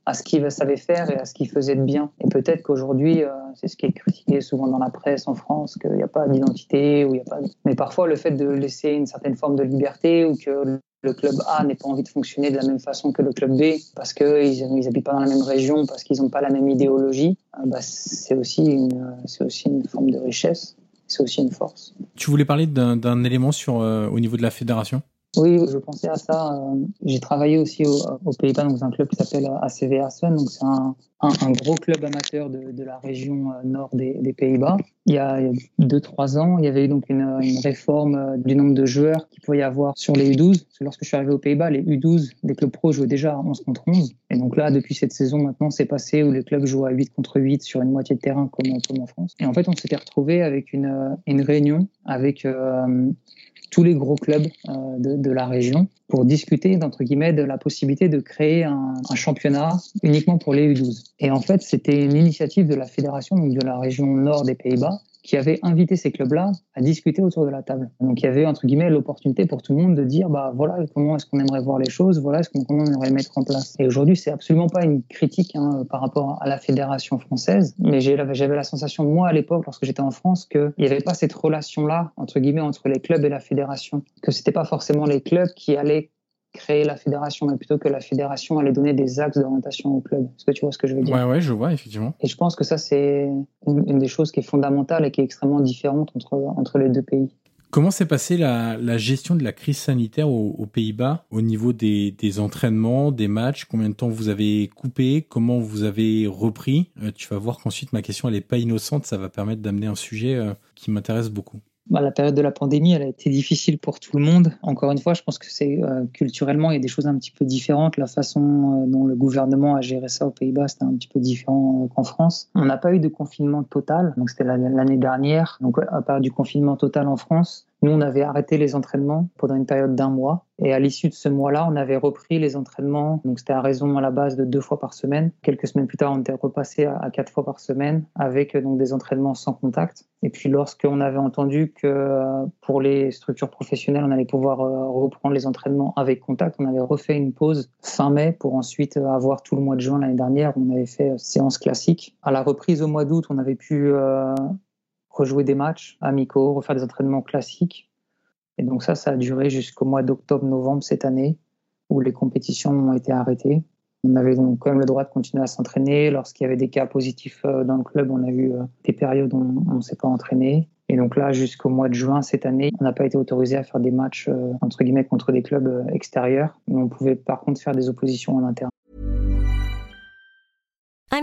à ce qu'il savait faire et à ce qu'il faisait de bien. Et peut-être qu'aujourd'hui, euh, c'est ce qui est critiqué souvent dans la presse en France, qu'il n'y a pas d'identité, ou il y a pas. Mais parfois, le fait de laisser une certaine forme de liberté ou que le club A n'ait pas envie de fonctionner de la même façon que le club B parce qu'ils n'habitent pas dans la même région, parce qu'ils n'ont pas la même idéologie, euh, bah, c'est aussi une, forme de richesse. C'est aussi une force. Tu voulais parler d'un élément sur, euh, au niveau de la fédération? Oui, je pensais à ça. Euh, j'ai travaillé aussi aux Pays-Bas dans un club qui s'appelle ACV Assen. Donc, c'est un, gros club amateur de, la région euh, nord des, Pays-Bas. Il y a deux, trois ans, il y avait eu donc une, réforme euh, du nombre de joueurs qu'il pouvait y avoir sur les U12. lorsque je suis arrivé aux Pays-Bas, les U12 des clubs pro jouaient déjà 11 contre 11. Et donc là, depuis cette saison, maintenant, c'est passé où les clubs jouent à 8 contre 8 sur une moitié de terrain comme, en France. Et en fait, on s'était retrouvé avec une, une réunion avec tous les gros clubs euh, de, la région pour discuter d'entre guillemets de la possibilité de créer un, un, championnat uniquement pour les U12. Et en fait, c'était une initiative de la fédération donc de la région nord des Pays-Bas qui avait invité ces clubs-là à discuter autour de la table. Donc il y avait entre guillemets l'opportunité pour tout le monde de dire bah voilà comment est-ce qu'on aimerait voir les choses, voilà ce comment on aimerait les mettre en place. Et aujourd'hui c'est absolument pas une critique hein, par rapport à la fédération française, mais j'avais la sensation moi à l'époque lorsque j'étais en France qu'il n'y avait pas cette relation-là entre guillemets entre les clubs et la fédération, que c'était pas forcément les clubs qui allaient créer la fédération, mais plutôt que la fédération allait donner des axes d'orientation au club. Est-ce que tu vois ce que je veux dire? Ouais, ouais, je vois, effectivement. Et je pense que ça, c'est une, des choses qui est fondamentale et qui est extrêmement différente entre, entre les deux pays. Comment s'est passée la, la, gestion de la crise sanitaire aux, Pays-Bas au niveau des, des, entraînements, des matchs? Combien de temps vous avez coupé? Comment vous avez repris? Euh, Tu vas voir qu'ensuite ma question elle est pas innocente, ça va permettre d'amener un sujet euh, qui m'intéresse beaucoup. Bah, la période de la pandémie, elle a été difficile pour tout le monde. Encore une fois, je pense que c'est euh, culturellement, il y a des choses un petit peu différentes. La façon euh, dont le gouvernement a géré ça aux Pays-Bas, c'était un petit peu différent euh, qu'en France. On n'a pas eu de confinement total, donc c'était l'année dernière. Donc à part du confinement total en France, nous, on avait arrêté les entraînements pendant une période d'un mois. Et à l'issue de ce mois-là, on avait repris les entraînements. Donc, c'était à raison à la base de deux fois par semaine. Quelques semaines plus tard, on était repassé à quatre fois par semaine avec donc des entraînements sans contact. Et puis, lorsqu'on avait entendu que euh, pour les structures professionnelles, on allait pouvoir euh, reprendre les entraînements avec contact, on avait refait une pause fin mai pour ensuite euh, avoir tout le mois de juin l'année dernière. On avait fait séance classique. À la reprise au mois d'août, on avait pu rejouer des matchs amicaux, refaire des entraînements classiques. Et donc ça, ça a duré jusqu'au mois d'octobre-novembre cette année, où les compétitions ont été arrêtées. On avait donc quand même le droit de continuer à s'entraîner. Lorsqu'il y avait des cas positifs euh, dans le club, on a eu euh, des périodes où on ne s'est pas entraîné. Et donc là, jusqu'au mois de juin cette année, on n'a pas été autorisé à faire des matchs euh, entre guillemets contre des clubs extérieurs, mais on pouvait par contre faire des oppositions en interne.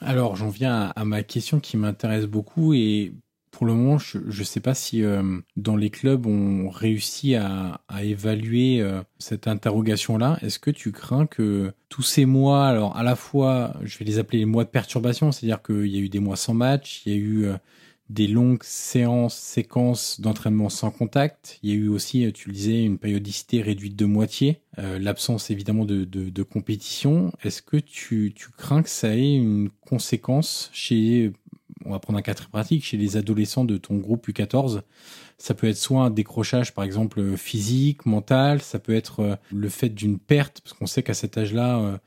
Alors, j'en viens à, ma question qui m'intéresse beaucoup et pour le moment, je ne sais pas si euh, dans les clubs on réussit à, évaluer euh, cette interrogation-là. Est-ce que tu crains que tous ces mois, alors à la fois, je vais les appeler les mois de perturbation, c'est-à-dire qu'il y a eu des mois sans match, il y a eu euh, des longues séances, séquences d'entraînement sans contact. Il y a eu aussi, tu le disais, une périodicité réduite de moitié, euh, l'absence évidemment de, de, de compétition. Est-ce que tu, tu crains que ça ait une conséquence chez, on va prendre un cas très pratique, chez les adolescents de ton groupe U14 Ça peut être soit un décrochage par exemple physique, mental, ça peut être euh, le fait d'une perte, parce qu'on sait qu'à cet âge-là, euh,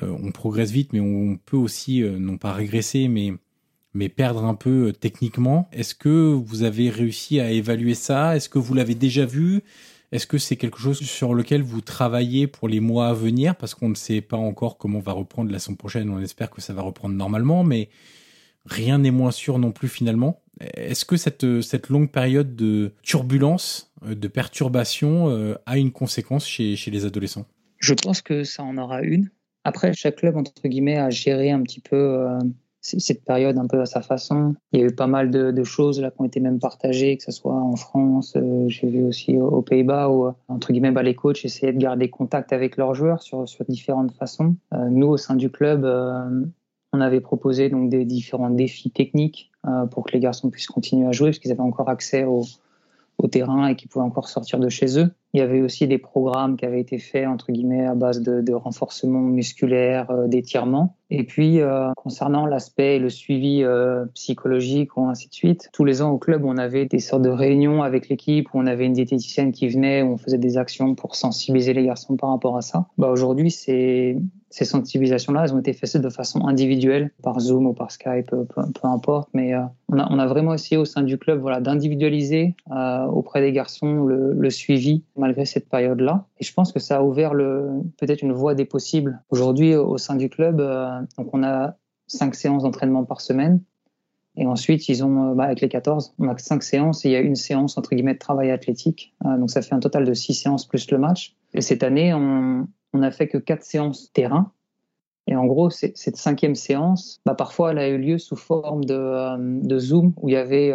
on progresse vite, mais on peut aussi, non pas régresser, mais mais perdre un peu euh, techniquement. Est-ce que vous avez réussi à évaluer ça? Est-ce que vous l'avez déjà vu? Est-ce que c'est quelque chose sur lequel vous travaillez pour les mois à venir? Parce qu'on ne sait pas encore comment va reprendre la semaine prochaine. On espère que ça va reprendre normalement, mais rien n'est moins sûr non plus finalement. Est-ce que cette, cette longue période de turbulence, de perturbation, a une conséquence chez, chez les adolescents? Je pense que ça en aura une. Après, chaque club, entre guillemets, a géré un petit peu cette période un peu à sa façon. Il y a eu pas mal de, choses là qui ont été même partagées, que ce soit en France, euh, j'ai vu aussi aux, Pays-Bas où entre guillemets bah, les coachs essayaient de garder contact avec leurs joueurs sur, différentes façons. Euh, nous au sein du club, euh, on avait proposé donc des différents défis techniques pour que les garçons puissent continuer à jouer parce qu'ils avaient encore accès au, au terrain et qu'ils pouvaient encore sortir de chez eux. Il y avait aussi des programmes qui avaient été faits entre guillemets à base de, de renforcement musculaire, d'étirement. Et puis, euh, concernant l'aspect, le suivi euh, psychologique ou ainsi de suite, tous les ans au club, on avait des sortes de réunions avec l'équipe où on avait une diététicienne qui venait, où on faisait des actions pour sensibiliser les garçons par rapport à ça. Bah, Aujourd'hui, ces, ces sensibilisations-là, elles ont été faites de façon individuelle, par Zoom ou par Skype, peu, peu importe. Mais euh, on, a, on, a, vraiment essayé au sein du club voilà, d'individualiser euh, auprès des garçons le suivi malgré cette période-là. Et je pense que ça a ouvert peut-être une voie des possibles. Aujourd'hui, au sein du club, euh, donc on a cinq séances d'entraînement par semaine. Et ensuite, ils ont, euh, bah, avec les 14, on a cinq séances et il y a une séance, entre guillemets, de travail athlétique. Euh, donc ça fait un total de six séances plus le match. Et cette année, on, on a fait que quatre séances terrain. Et en gros, cette cinquième séance, bah, parfois, elle a eu lieu sous forme de, euh, de Zoom, où il y avait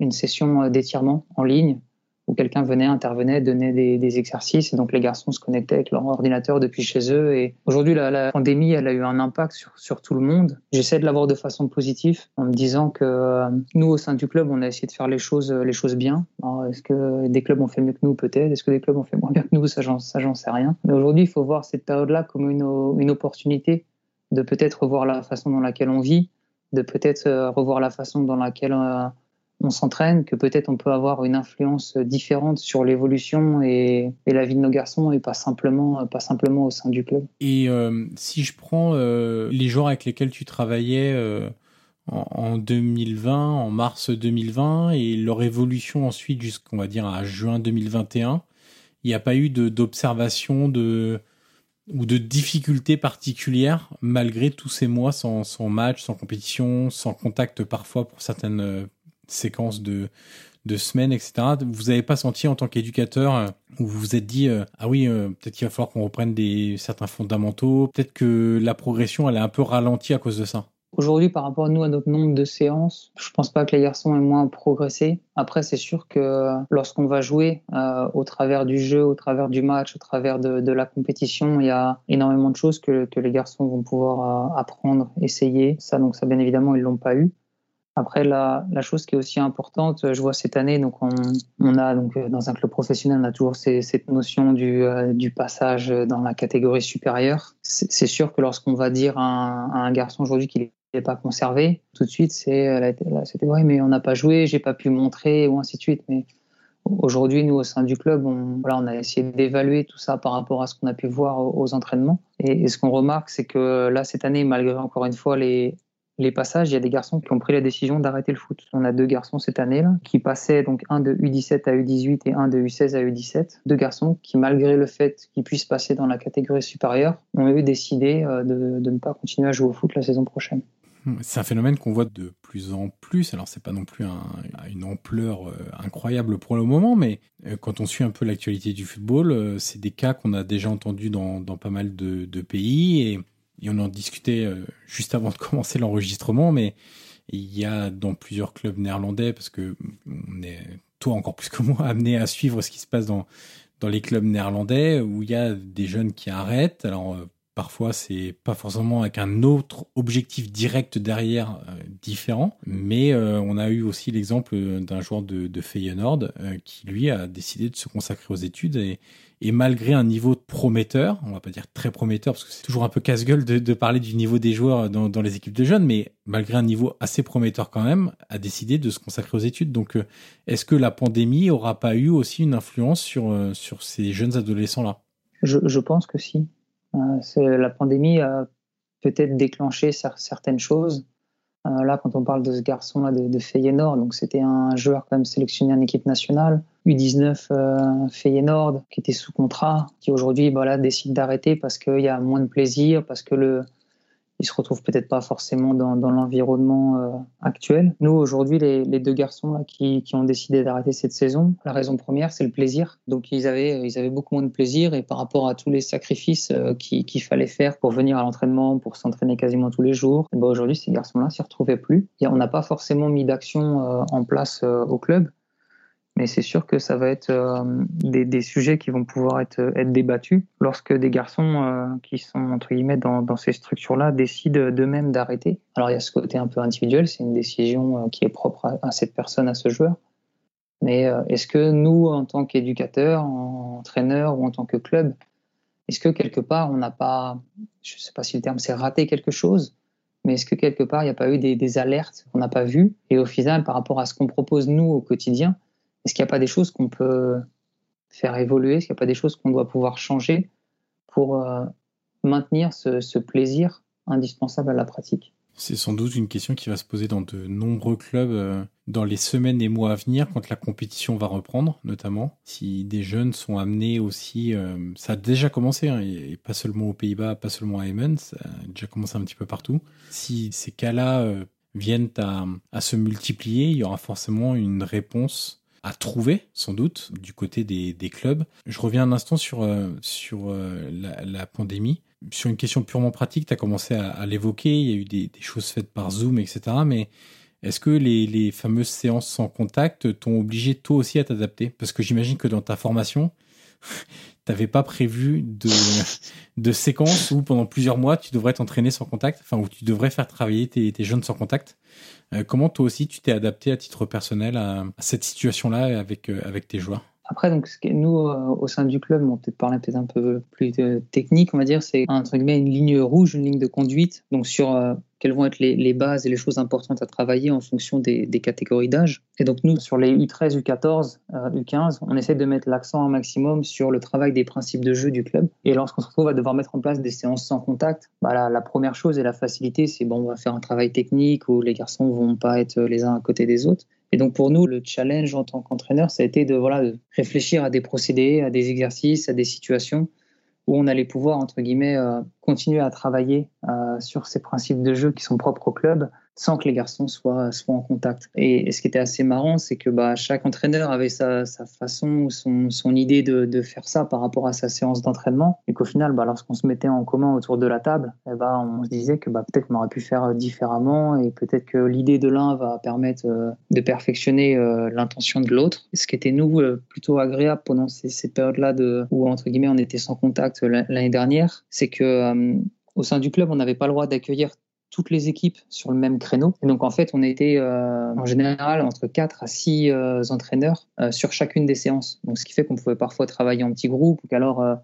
une session d'étirement en ligne où quelqu'un venait, intervenait, donnait des, exercices, et donc les garçons se connectaient avec leur ordinateur depuis chez eux. Et aujourd'hui, la, pandémie, elle a eu un impact sur, sur tout le monde. J'essaie de l'avoir de façon positive, en me disant que euh, nous, au sein du club, on a essayé de faire les choses, les choses bien. Est-ce que des clubs ont fait mieux que nous? Peut-être. Est-ce que des clubs ont fait moins bien que nous? Ça, j'en sais rien. Mais aujourd'hui, il faut voir cette période-là comme une, une opportunité de peut-être revoir la façon dans laquelle on vit, de peut-être euh, revoir la façon dans laquelle euh, on s'entraîne, que peut-être on peut avoir une influence différente sur l'évolution et, la vie de nos garçons et pas simplement, pas simplement au sein du club. Et euh, si je prends euh, les joueurs avec lesquels tu travaillais euh, en, 2020, en mars 2020 et leur évolution ensuite jusqu'on juin 2021, il n'y a pas eu d'observation de, ou de difficultés particulières malgré tous ces mois sans match, sans compétition, sans contact parfois pour certaines séquence de, de semaines, etc. Vous n'avez pas senti en tant qu'éducateur euh, où vous vous êtes dit euh, ah oui euh, peut-être qu'il va falloir qu'on reprenne des certains fondamentaux, peut-être que la progression elle est un peu ralentie à cause de ça. Aujourd'hui, par rapport à nous, à notre nombre de séances, je pense pas que les garçons aient moins progressé. Après, c'est sûr que lorsqu'on va jouer au travers du jeu, au travers du match, au travers de, de, la compétition, il y a énormément de choses que, que les garçons vont pouvoir apprendre, essayer. Ça, donc ça, bien évidemment, ils l'ont pas eu. Après, la, chose qui est aussi importante, je vois cette année, donc on, a donc euh, dans un club professionnel, on a toujours cette notion du, euh, du, passage dans la catégorie supérieure. C'est sûr que lorsqu'on va dire à un, garçon aujourd'hui qu'il n'est pas conservé, tout de suite, c'est euh, c'était ouais, mais on n'a pas joué, j'ai pas pu montrer ou ainsi de suite. Mais aujourd'hui, nous au sein du club, on, a essayé d'évaluer tout ça par rapport à ce qu'on a pu voir aux, entraînements. Et ce qu'on remarque, c'est que là cette année, malgré encore une fois les les passages, il y a des garçons qui ont pris la décision d'arrêter le foot. On a deux garçons cette année là qui passaient donc un de U17 à U18 et un de U16 à U17. Deux garçons qui, malgré le fait qu'ils puissent passer dans la catégorie supérieure, ont eu décidé euh, de, ne pas continuer à jouer au foot la saison prochaine. C'est un phénomène qu'on voit de plus en plus. Alors, c'est pas non plus un, une ampleur euh, incroyable pour le moment, mais euh, quand on suit un peu l'actualité du football, c'est des cas qu'on a déjà entendus dans, dans pas mal de, de pays et et on en discutait euh, juste avant de commencer l'enregistrement, mais il y a dans plusieurs clubs néerlandais, parce que on est, toi encore plus que moi, amené à suivre ce qui se passe dans, dans les clubs néerlandais, où il y a des jeunes qui arrêtent. Alors, euh, parfois, c'est pas forcément avec un autre objectif direct derrière euh, différent, mais on a eu aussi l'exemple d'un joueur de, Feyenoord qui, lui, a décidé de se consacrer aux études et et malgré un niveau prometteur, on va pas dire très prometteur parce que c'est toujours un peu casse-gueule de, parler du niveau des joueurs dans, les équipes de jeunes, mais malgré un niveau assez prometteur quand même, a décidé de se consacrer aux études. Donc, euh, est-ce que la pandémie aura pas eu aussi une influence sur euh, ces jeunes adolescents-là? Je, je, pense que si. Euh, la pandémie a peut-être déclenché certaines choses. Euh, là, quand on parle de ce garçon-là de, de, Feyenoord, donc c'était un joueur quand même sélectionné en équipe nationale, U19 euh, Feyenoord, qui était sous contrat, qui aujourd'hui voilà, décide d'arrêter parce qu'il y a moins de plaisir, parce que le, ils se retrouvent peut-être pas forcément dans, dans l'environnement euh, actuel. Nous, aujourd'hui, les, les, deux garçons qui, qui, ont décidé d'arrêter cette saison, la raison première, c'est le plaisir. Donc, ils avaient, ils avaient beaucoup moins de plaisir et par rapport à tous les sacrifices euh, qu'il fallait faire pour venir à l'entraînement, pour s'entraîner quasiment tous les jours, ben aujourd'hui, ces garçons-là s'y retrouvaient plus. Et on n'a pas forcément mis d'action euh, en place au club. Mais c'est sûr que ça va être euh, des, des, sujets qui vont pouvoir être, être débattus lorsque des garçons euh, qui sont entre guillemets dans, dans ces structures-là décident d'eux-mêmes d'arrêter. Alors il y a ce côté un peu individuel, c'est une décision euh, qui est propre à, à, cette personne, à ce joueur. Mais est-ce que nous, en tant qu'éducateurs, entraîneurs ou en tant que club, est-ce que quelque part on n'a pas, je ne sais pas si le terme c'est raté quelque chose, mais est-ce que quelque part il n'y a pas eu des, des alertes qu'on n'a pas vues? Et au final par rapport à ce qu'on propose nous au quotidien, est-ce qu'il n'y a pas des choses qu'on peut faire évoluer? Est-ce qu'il n'y a pas des choses qu'on doit pouvoir changer pour euh, maintenir ce, plaisir indispensable à la pratique? C'est sans doute une question qui va se poser dans de nombreux clubs euh, dans les semaines et mois à venir, quand la compétition va reprendre, notamment. Si des jeunes sont amenés aussi, euh, ça a déjà commencé, hein, et pas seulement aux Pays-Bas, pas seulement à Emmen, ça a déjà commencé un petit peu partout. Si ces cas-là viennent à se multiplier, il y aura forcément une réponse à trouver, sans doute, du côté des, clubs. Je reviens un instant sur, euh, sur euh, la, pandémie. Sur une question purement pratique, tu as commencé à, à l'évoquer, il y a eu des, des, choses faites par Zoom, etc. Mais est-ce que les, les, fameuses séances sans contact t'ont obligé toi aussi à t'adapter? Parce que j'imagine que dans ta formation, t'avais pas prévu de, de séquence où pendant plusieurs mois tu devrais t'entraîner sans contact, enfin où tu devrais faire travailler tes, tes jeunes sans contact. Euh, comment toi aussi tu t'es adapté à titre personnel à, à cette situation-là avec, euh, avec tes joueurs? Après, donc, nous, euh, au sein du club, on peut-être parler peut-être un peu plus technique, on va dire, c'est entre guillemets une ligne rouge, une ligne de conduite. Donc, sur quelles vont être les, bases et les choses importantes à travailler en fonction des, catégories d'âge. Et donc nous, sur les U13, U14, euh, U15, on essaie de mettre l'accent un maximum sur le travail des principes de jeu du club. Et lorsqu'on se retrouve à devoir mettre en place des séances sans contact, bah la, la, première chose et la facilité, c'est bon, on va faire un travail technique où les garçons vont pas être les uns à côté des autres. Et donc pour nous, le challenge en tant qu'entraîneur, ça a été de, voilà, de réfléchir à des procédés, à des exercices, à des situations où on allait pouvoir, entre guillemets, euh, continuer à travailler euh, sur ces principes de jeu qui sont propres au club, sans que les garçons soient, soient en contact. Et, ce qui était assez marrant, c'est que bah, chaque entraîneur avait sa, sa façon, son, son idée de, de, faire ça par rapport à sa séance d'entraînement. Et qu'au final, bah, lorsqu'on se mettait en commun autour de la table, bah, on se disait que bah, peut-être qu'on aurait pu faire différemment et peut-être que l'idée de l'un va permettre euh, de perfectionner euh, l'intention de l'autre. Ce qui était, nous, euh, plutôt agréable pendant ces, ces périodes-là de, où, entre guillemets, on était sans contact l'année dernière, c'est que euh, au sein du club, on n'avait pas le droit d'accueillir toutes les équipes sur le même créneau. Et donc en fait, on était euh, en général entre 4 à 6 euh, entraîneurs euh, sur chacune des séances. Donc ce qui fait qu'on pouvait parfois travailler en petits groupes ou qu'alors euh,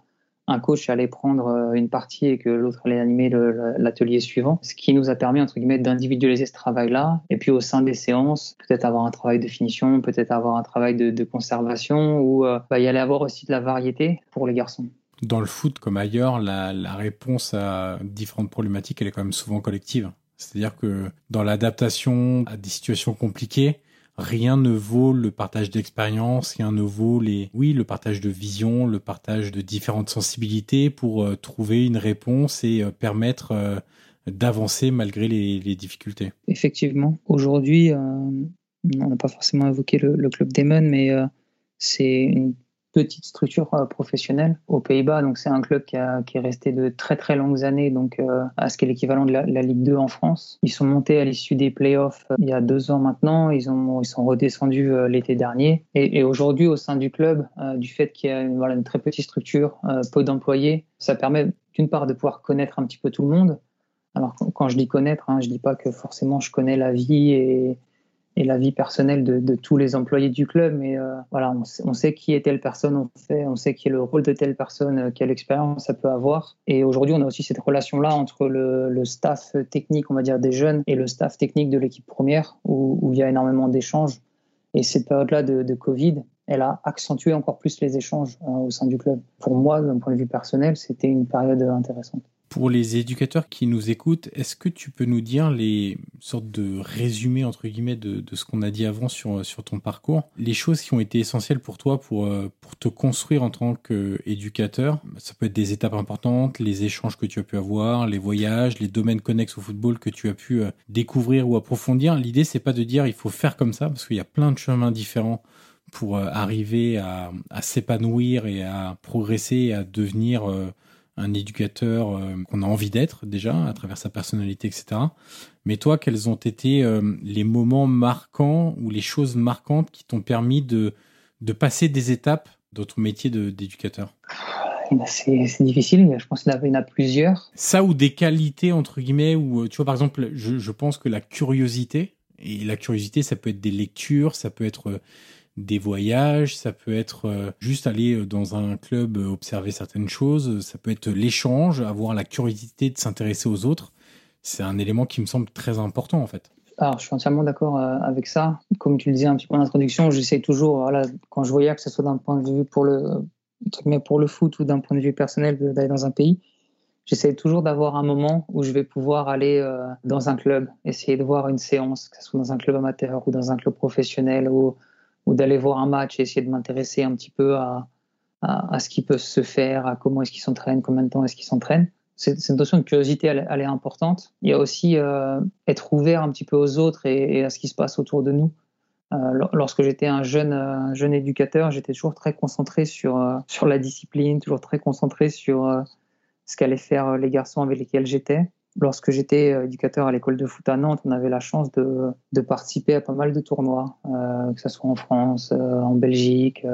un coach allait prendre euh, une partie et que l'autre allait animer l'atelier suivant. Ce qui nous a permis entre guillemets d'individualiser ce travail-là. Et puis au sein des séances, peut-être avoir un travail de finition, peut-être avoir un travail de, de conservation où euh, bah, il y allait avoir aussi de la variété pour les garçons dans le foot comme ailleurs, la, réponse à différentes problématiques, elle est quand même souvent collective. C'est-à-dire que dans l'adaptation à des situations compliquées, rien ne vaut le partage d'expérience, rien ne vaut les, oui, le partage de vision, le partage de différentes sensibilités pour euh, trouver une réponse et euh, permettre euh, d'avancer malgré les, les, difficultés. Effectivement, aujourd'hui, on n'a pas forcément évoqué le, le club Demon, mais c'est une petite structure euh, professionnelle aux Pays-Bas. Donc c'est un club qui, a, qui, est resté de très très longues années donc euh, à ce qui est l'équivalent de la, Ligue 2 en France. Ils sont montés à l'issue des playoffs euh, il y a deux ans maintenant. Ils ont ils sont redescendus l'été dernier. Et, aujourd'hui au sein du club, du fait qu'il y a une, très petite structure, peu d'employés, ça permet d'une part de pouvoir connaître un petit peu tout le monde. Alors quand je dis connaître, hein, je dis pas que forcément je connais la vie et et la vie personnelle de, tous les employés du club. Mais euh, voilà, on sait, on sait, qui est telle personne, on sait, on sait qui est le rôle de telle personne, euh, quelle expérience ça peut avoir. Et aujourd'hui, on a aussi cette relation-là entre le, staff technique, on va dire, des jeunes et le staff technique de l'équipe première, où, il y a énormément d'échanges. Et cette période-là de, de, Covid, elle a accentué encore plus les échanges euh, au sein du club. Pour moi, d'un point de vue personnel, c'était une période intéressante Pour les éducateurs qui nous écoutent, est-ce que tu peux nous dire les sortes de résumés entre guillemets de, ce qu'on a dit avant sur, sur ton parcours, les choses qui ont été essentielles pour toi pour, euh, pour te construire en tant qu'éducateur? Ça peut être des étapes importantes, les échanges que tu as pu avoir, les voyages, les domaines connexes au football que tu as pu euh, découvrir ou approfondir. L'idée c'est pas de dire il faut faire comme ça parce qu'il y a plein de chemins différents pour euh, arriver à s'épanouir et à progresser et à devenir un éducateur euh, qu'on a envie d'être déjà à travers sa personnalité, etc. Mais toi, quels ont été euh, les moments marquants ou les choses marquantes qui t'ont permis de, de passer des étapes dans ton métier d'éducateur? C'est difficile, mais je pense qu'il y en a plusieurs. Ça ou des qualités, entre guillemets, ou tu vois, par exemple, je, je pense que la curiosité, et la curiosité, ça peut être des lectures, ça peut être des voyages, ça peut être euh, juste aller euh, dans un club euh, observer certaines choses, ça peut être l'échange, avoir la curiosité de s'intéresser aux autres. C'est un élément qui me semble très important en fait. Alors, je suis entièrement d'accord avec ça. Comme tu le disais un petit peu en introduction, j'essaie toujours, voilà, quand je voyage, que ce soit d'un point de vue pour le, pour le foot ou d'un point de vue personnel, d'aller dans un pays, j'essaie toujours d'avoir un moment où je vais pouvoir aller dans un club, essayer de voir une séance, que ce soit dans un club amateur ou dans un club professionnel ou ou d'aller voir un match et essayer de m'intéresser un petit peu à, à, ce qui peut se faire, à comment est-ce qu'ils s'entraînent, combien de temps est-ce qu'ils s'entraînent. Cette, notion de curiosité, elle, est importante. Il y a aussi euh, être ouvert un petit peu aux autres et, à ce qui se passe autour de nous. Euh, lorsque j'étais un jeune, euh, jeune éducateur, j'étais toujours très concentré sur, sur la discipline, toujours très concentré sur ce qu'allaient faire les garçons avec lesquels j'étais lorsque j'étais euh, éducateur à l'école de foot à Nantes, on avait la chance de, participer à pas mal de tournois, euh, que ce soit en France, euh, en Belgique,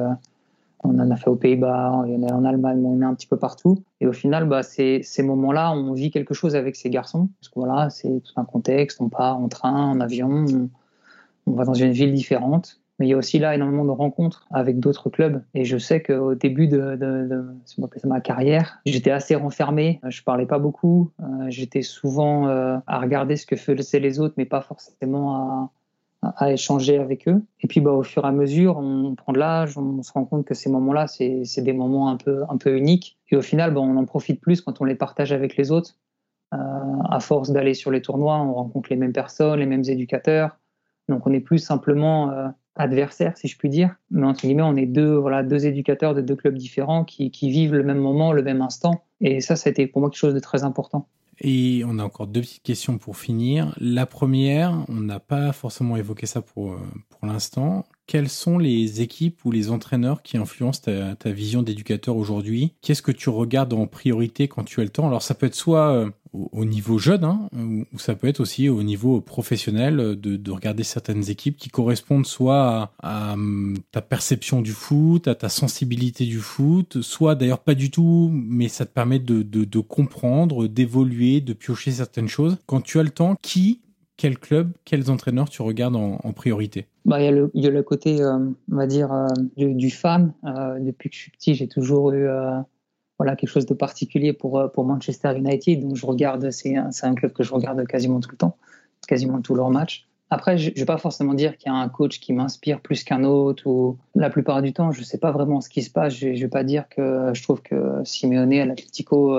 on en a fait aux Pays-Bas, il y en a en Allemagne, on a un petit peu partout. Et au final, bah, ces, moments-là, on vit quelque chose avec ces garçons. Parce que voilà, c'est tout un contexte, on part en train, en avion, on, on va dans une ville différente. Mais il y a aussi là énormément de rencontres avec d'autres clubs. Et je sais qu'au début de, de, de, ma carrière, j'étais assez renfermé. Je parlais pas beaucoup. Euh, j'étais souvent euh, à regarder ce que faisaient les autres, mais pas forcément à, à échanger avec eux. Et puis, bah, au fur et à mesure, on prend de l'âge, on se rend compte que ces moments-là, c'est des moments un peu, un peu uniques. Et au final, bah, on en profite plus quand on les partage avec les autres. Euh, à force d'aller sur les tournois, on rencontre les mêmes personnes, les mêmes éducateurs. Donc, on n'est plus simplement euh, adversaire, si je puis dire. Mais entre guillemets, on est deux, voilà, deux éducateurs de deux clubs différents qui, vivent le même moment, le même instant. Et ça, été pour moi quelque chose de très important. Et on a encore deux petites questions pour finir. La première, on n'a pas forcément évoqué ça pour, euh, pour l'instant. Quelles sont les équipes ou les entraîneurs qui influencent ta, ta vision d'éducateur aujourd'hui? Qu'est-ce que tu regardes en priorité quand tu as le temps? Alors ça peut être soit euh, au, niveau jeune, hein, ou ça peut être aussi au niveau professionnel de, de regarder certaines équipes qui correspondent soit à, à, ta perception du foot, à ta sensibilité du foot, soit d'ailleurs pas du tout, mais ça te permet de, de, comprendre, d'évoluer, de piocher certaines choses. Quand tu as le temps, qui quel club, quels entraîneurs tu regardes en, en priorité? Bah, il, y le, il y a le côté, euh, on va dire, euh, du, du, fan. Euh, depuis que je suis petit, j'ai toujours eu voilà, quelque chose de particulier pour, pour Manchester United. Donc je regarde, c'est un, un, club que je regarde quasiment tout le temps, quasiment tous leurs matchs. Après, je ne vais pas forcément dire qu'il y a un coach qui m'inspire plus qu'un autre. Ou la plupart du temps, je ne sais pas vraiment ce qui se passe. Je ne vais pas dire que je trouve que Simeone à l'Atlético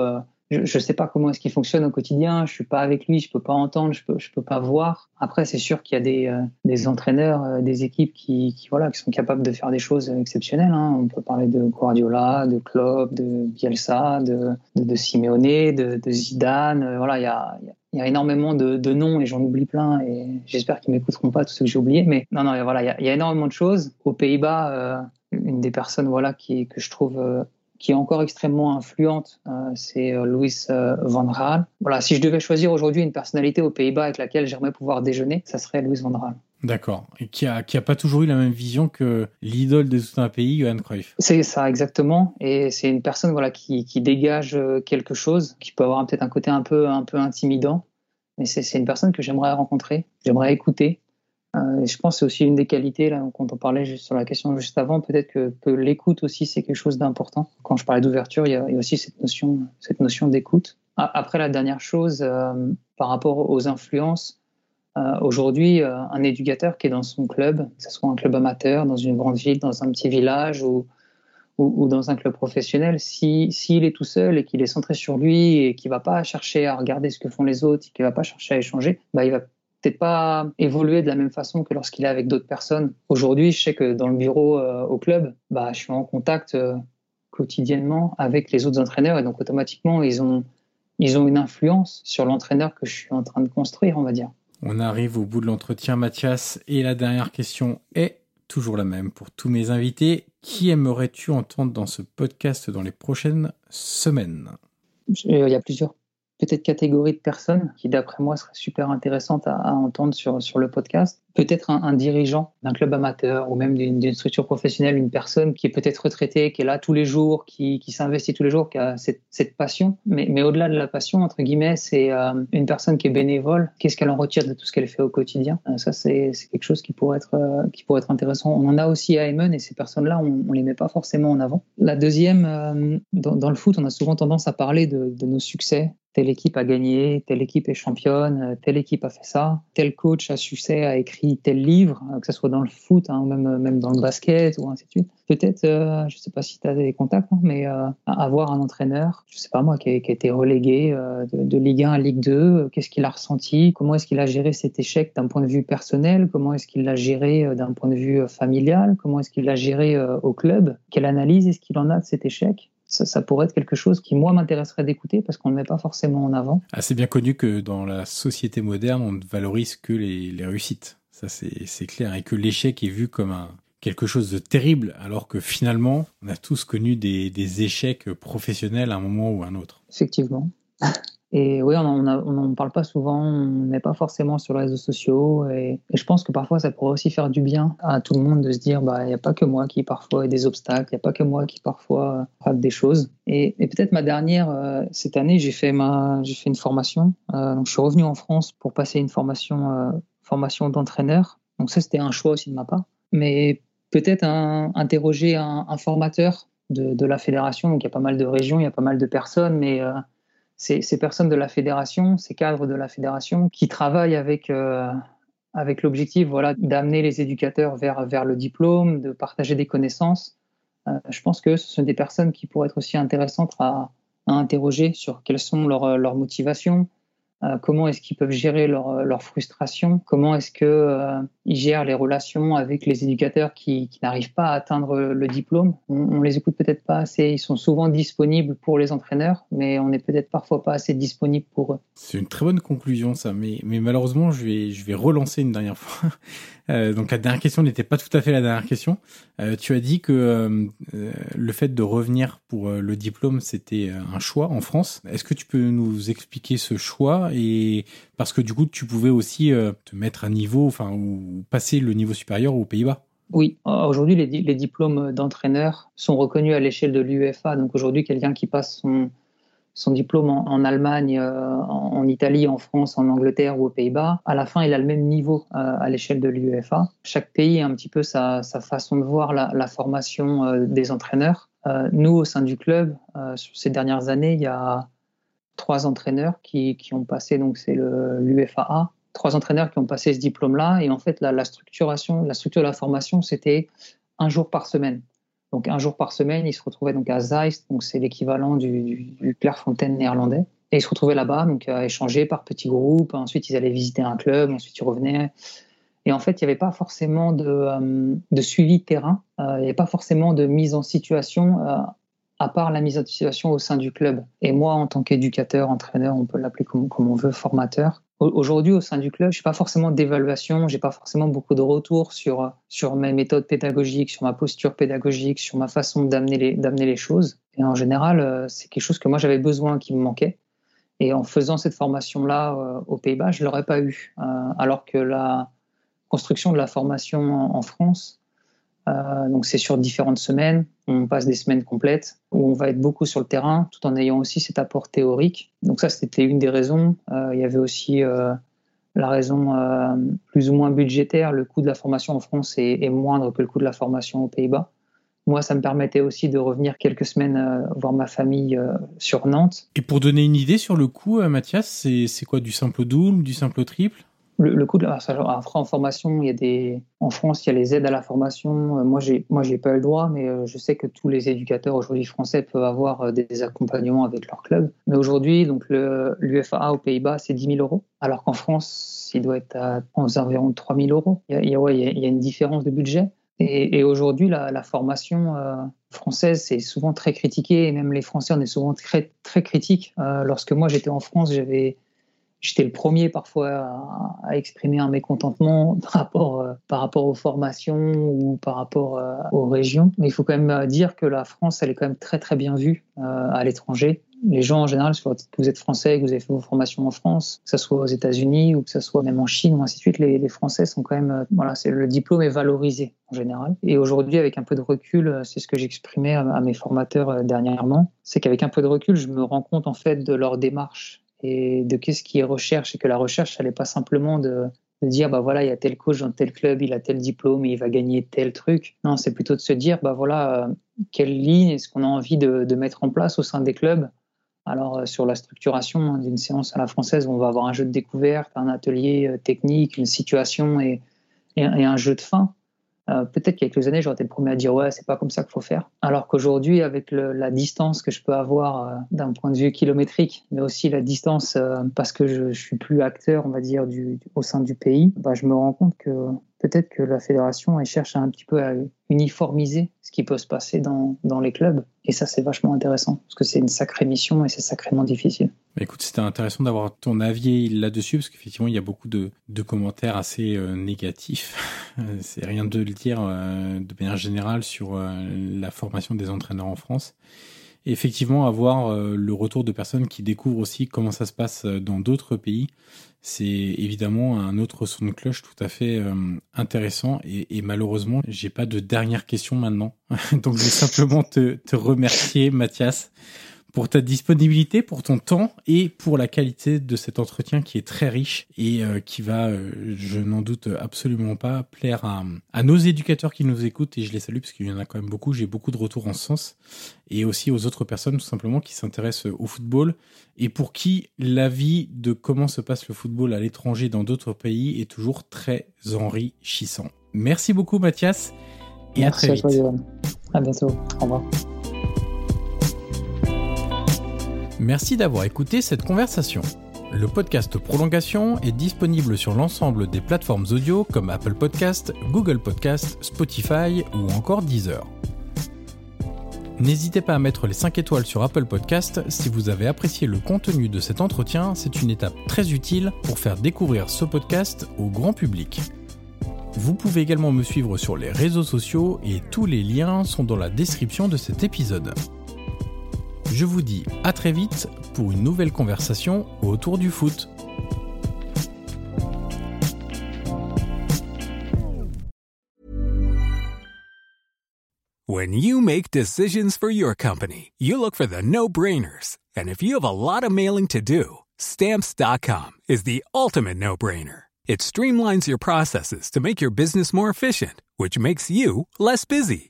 je ne sais pas comment est-ce qu'il fonctionne au quotidien. Je suis pas avec lui, je peux pas entendre, je peux, je peux pas voir. Après, c'est sûr qu'il y a des, euh, des entraîneurs, euh, des équipes qui, qui, voilà, qui sont capables de faire des choses exceptionnelles. Hein. On peut parler de Guardiola, de Klopp, de Bielsa, de, de, de Simeone, de, de Zidane. Euh, voilà, il y a, il y a énormément de, de noms et j'en oublie plein et j'espère qu'ils m'écouteront pas tous ceux que j'ai oubliés. Mais non, non, voilà, il y a, il y a énormément de choses. Aux Pays-Bas, euh, une des personnes voilà qui que je trouve qui est encore extrêmement influente, euh, c'est euh, Louis euh, Van Gaal. Voilà, si je devais choisir aujourd'hui une personnalité aux Pays-Bas avec laquelle j'aimerais pouvoir déjeuner, ça serait Louis Van Gaal. D'accord. Et qui a, qui a pas toujours eu la même vision que l'idole de tout un pays, Johan Cruyff. C'est ça, exactement. Et c'est une personne, voilà, qui, qui dégage quelque chose, qui peut avoir peut-être un côté un peu, un peu intimidant. Mais c'est une personne que j'aimerais rencontrer, j'aimerais écouter, euh, je pense que c'est aussi une des qualités, là, quand on parlait sur la question juste avant, peut-être que, l'écoute aussi, c'est quelque chose d'important. Quand je parlais d'ouverture, il, y a aussi cette notion, cette notion d'écoute. Après, la dernière chose, euh, par rapport aux influences, euh, aujourd'hui, un éducateur qui est dans son club, que ce soit un club amateur, dans une grande ville, dans un petit village ou, dans un club professionnel, s'il si, est tout seul et qu'il est centré sur lui et qu'il va pas chercher à regarder ce que font les autres, qu'il va pas chercher à échanger, bah, il va peut-être pas évoluer de la même façon que lorsqu'il est avec d'autres personnes. Aujourd'hui, je sais que dans le bureau euh, au club, bah, je suis en contact euh, quotidiennement avec les autres entraîneurs et donc automatiquement, ils ont, ils ont une influence sur l'entraîneur que je suis en train de construire, on va dire. On arrive au bout de l'entretien, Mathias, et la dernière question est toujours la même pour tous mes invités. Qui aimerais-tu entendre dans ce podcast dans les prochaines semaines? Il y a plusieurs peut-être catégorie de personnes qui, d'après moi, seraient super intéressantes à, entendre sur, sur le podcast. Peut-être un, dirigeant d'un club amateur ou même d'une structure professionnelle, une personne qui est peut-être retraitée, qui est là tous les jours, qui, qui s'investit tous les jours, qui a cette, passion. Mais, mais au-delà de la passion, entre guillemets, c'est euh, une personne qui est bénévole. Qu'est-ce qu'elle en retire de tout ce qu'elle fait au quotidien? Euh, Ça, c'est quelque chose qui pourrait, être, euh, qui pourrait être intéressant. On en a aussi à Emen et ces personnes-là, on ne les met pas forcément en avant. La deuxième, dans, le foot, on a souvent tendance à parler de nos succès, telle équipe a gagné, telle équipe est championne, telle équipe a fait ça, tel coach a succès, a écrit tel livre, que ce soit dans le foot, hein, même, même dans le basket ou ainsi de suite. Peut-être, euh, je ne sais pas si tu as des contacts, hein, mais euh, avoir un entraîneur, je ne sais pas moi, qui a, été relégué euh, de, Ligue 1 à Ligue 2, qu'est-ce qu'il a ressenti, comment est-ce qu'il a géré cet échec d'un point de vue personnel, comment est-ce qu'il l'a géré d'un point de vue familial, comment est-ce qu'il l'a géré au club, quelle analyse est-ce qu'il en a de cet échec? Ça, pourrait être quelque chose qui, moi, m'intéresserait d'écouter parce qu'on ne met pas forcément en avant. Ah, c'est bien connu que dans la société moderne, on ne valorise que les, réussites. Ça, c'est clair. Et que l'échec est vu comme un, quelque chose de terrible, alors que finalement, on a tous connu des, des échecs professionnels à un moment ou à un autre. Effectivement. Et oui, on n'en parle pas souvent, on ne met pas forcément sur les réseaux sociaux. Et, je pense que parfois, ça pourrait aussi faire du bien à tout le monde de se dire, bah, il n'y a pas que moi qui parfois ai des obstacles, il n'y a pas que moi qui parfois rate des choses. Et, peut-être ma dernière, euh, cette année, j'ai fait, fait une formation. Euh, donc je suis revenu en France pour passer une formation, euh, formation d'entraîneur. Donc ça, c'était un choix aussi de ma part. Mais peut-être interroger un, formateur de, de, la fédération. Donc il y a pas mal de régions, il y a pas mal de personnes, mais ces, personnes de la fédération, ces cadres de la fédération, qui travaillent avec, euh, avec l'objectif voilà, d'amener les éducateurs vers, vers le diplôme, de partager des connaissances. Euh, je pense que ce sont des personnes qui pourraient être aussi intéressantes à, à interroger sur quelles sont leurs, leurs motivations, euh, comment est-ce qu'ils peuvent gérer leur, euh, leur frustration, comment est-ce qu'ils euh, gèrent les relations avec les éducateurs qui, n'arrivent pas à atteindre le diplôme? On, on les écoute peut-être pas assez, ils sont souvent disponibles pour les entraîneurs, mais on n'est peut-être parfois pas assez disponible pour eux. C'est une très bonne conclusion ça, mais, mais malheureusement je vais, je vais relancer une dernière fois. Euh, donc la dernière question n'était pas tout à fait la dernière question. Euh, tu as dit que euh, le fait de revenir pour le diplôme, c'était un choix en France. Est-ce que tu peux nous expliquer ce choix et parce que du coup, tu pouvais aussi te mettre à niveau, enfin, ou passer le niveau supérieur aux Pays-Bas? Oui, aujourd'hui, les, diplômes d'entraîneur sont reconnus à l'échelle de l'UEFA. Donc aujourd'hui, quelqu'un qui passe son, son diplôme en, Allemagne, euh, en, Italie, en France, en Angleterre ou aux Pays-Bas, à la fin, il a le même niveau euh, à l'échelle de l'UEFA. Chaque pays a un petit peu sa, façon de voir la, formation euh, des entraîneurs. nous, au sein du club, sur ces dernières années, il y a trois entraîneurs qui, ont passé, donc c'est l'UFAA, trois entraîneurs qui ont passé ce diplôme-là. Et en fait, la, la structuration, la structure de la formation, c'était un jour par semaine. Donc un jour par semaine, ils se retrouvaient donc à Zeist, donc c'est l'équivalent du, Clairefontaine néerlandais. Et ils se retrouvaient là-bas, donc à échanger par petits groupes. Ensuite, ils allaient visiter un club, ensuite ils revenaient. Et en fait, il n'y avait pas forcément de, euh, de suivi de terrain, euh, il n'y avait pas forcément de mise en situation, euh, à part la mise en situation au sein du club. Et moi, en tant qu'éducateur, entraîneur, on peut l'appeler comme, comme on veut, formateur, Aujourd'hui, au sein du club, je n'ai pas forcément d'évaluation, j'ai pas forcément beaucoup de retours sur, sur mes méthodes pédagogiques, sur ma posture pédagogique, sur ma façon d'amener les, les choses. Et en général, euh, c'est quelque chose que moi j'avais besoin, qui me manquait. Et en faisant cette formation-là euh, aux Pays-Bas, je l'aurais pas eu. Euh, alors que la construction de la formation en France, euh, donc c'est sur différentes semaines. On passe des semaines complètes où on va être beaucoup sur le terrain, tout en ayant aussi cet apport théorique. Donc ça, c'était une des raisons. Euh, il y avait aussi euh, la raison plus ou moins budgétaire. Le coût de la formation en France est, moindre que le coût de la formation aux Pays-Bas. Moi, ça me permettait aussi de revenir quelques semaines voir ma famille sur Nantes. Et pour donner une idée sur le coût, Mathias, c'est quoi? Du simple double, du simple triple? Le, coût de la en formation, en France, il y a les aides à la formation. Euh, moi, j'ai, moi, pas eu le droit, mais euh, je sais que tous les éducateurs aujourd'hui français peuvent avoir euh, des accompagnements avec leur club. Mais aujourd'hui, donc l'UFA aux Pays-Bas, c'est 10 000 euros, alors qu'en France, il doit être à environ 3 000 euros. Il y a, une différence de budget. Et, aujourd'hui, la, formation française, c'est souvent très critiqué, et même les Français, on est souvent très critiques. lorsque moi, j'étais en France, j'avais j'étais le premier parfois à, exprimer un mécontentement par rapport, euh, par rapport aux formations ou par rapport euh, aux régions. Mais il faut quand même euh, dire que la France, elle est quand même très très bien vue à l'étranger. Les gens en général, que vous êtes français, que vous avez fait vos formations en France, que ce soit aux États-Unis ou que ce soit même en Chine ou ainsi de suite, les, Français sont quand même, voilà, le diplôme est valorisé en général. Et aujourd'hui, avec un peu de recul, c'est ce que j'exprimais à mes formateurs dernièrement, c'est qu'avec un peu de recul, je me rends compte en fait de leur démarche et de qu'est-ce qui est recherche et que la recherche, elle n'est pas simplement de, dire bah voilà il y a tel coach dans tel club il a tel diplôme et il va gagner tel truc. Non c'est plutôt de se dire bah voilà euh, quelle ligne est-ce qu'on a envie de, mettre en place au sein des clubs. Alors euh, sur la structuration hein, d'une séance à la française on va avoir un jeu de découverte un atelier euh, technique une situation et, et un jeu de fin euh, peut-être qu'il y a quelques années, j'aurais été le premier à dire ouais, c'est pas comme ça qu'il faut faire. Alors qu'aujourd'hui, avec la distance que je peux avoir euh, d'un point de vue kilométrique, mais aussi la distance euh, parce que je, suis plus acteur, on va dire, au sein du pays, bah, je me rends compte que peut-être que la fédération elle cherche un petit peu à uniformiser ce qui peut se passer dans, dans les clubs. Et ça, c'est vachement intéressant parce que c'est une sacrée mission et c'est sacrément difficile. Écoute, c'était intéressant d'avoir ton avis là-dessus parce qu'effectivement, il y a beaucoup de, de commentaires assez euh, négatifs. c'est rien de le dire euh, de manière générale sur euh, la formation des entraîneurs en France effectivement avoir le retour de personnes qui découvrent aussi comment ça se passe dans d'autres pays. C'est évidemment un autre son de cloche tout à fait euh, intéressant et, malheureusement j'ai pas de dernière question maintenant. Donc je vais simplement te remercier Mathias pour ta disponibilité, pour ton temps et pour la qualité de cet entretien qui est très riche et euh, qui va, euh, je n'en doute absolument pas, plaire à, à, nos éducateurs qui nous écoutent et je les salue parce qu'il y en a quand même beaucoup, j'ai beaucoup de retours en ce sens et aussi aux autres personnes tout simplement qui s'intéressent au football et pour qui l'avis de comment se passe le football à l'étranger dans d'autres pays est toujours très enrichissant. Merci beaucoup Mathias et à très vite. À, à bientôt. Au revoir. Merci d'avoir écouté cette conversation. Le podcast Prolongation est disponible sur l'ensemble des plateformes audio comme Apple Podcast, Google Podcast, Spotify ou encore Deezer. N'hésitez pas à mettre les 5 étoiles sur Apple Podcast si vous avez apprécié le contenu de cet entretien, c'est une étape très utile pour faire découvrir ce podcast au grand public. Vous pouvez également me suivre sur les réseaux sociaux et tous les liens sont dans la description de cet épisode. Je vous dis à très vite pour une nouvelle conversation autour du foot. When you make decisions for your company, you look for the no-brainers. And if you have a lot of mailing to do, stamps.com is the ultimate no-brainer. It streamlines your processes to make your business more efficient, which makes you less busy.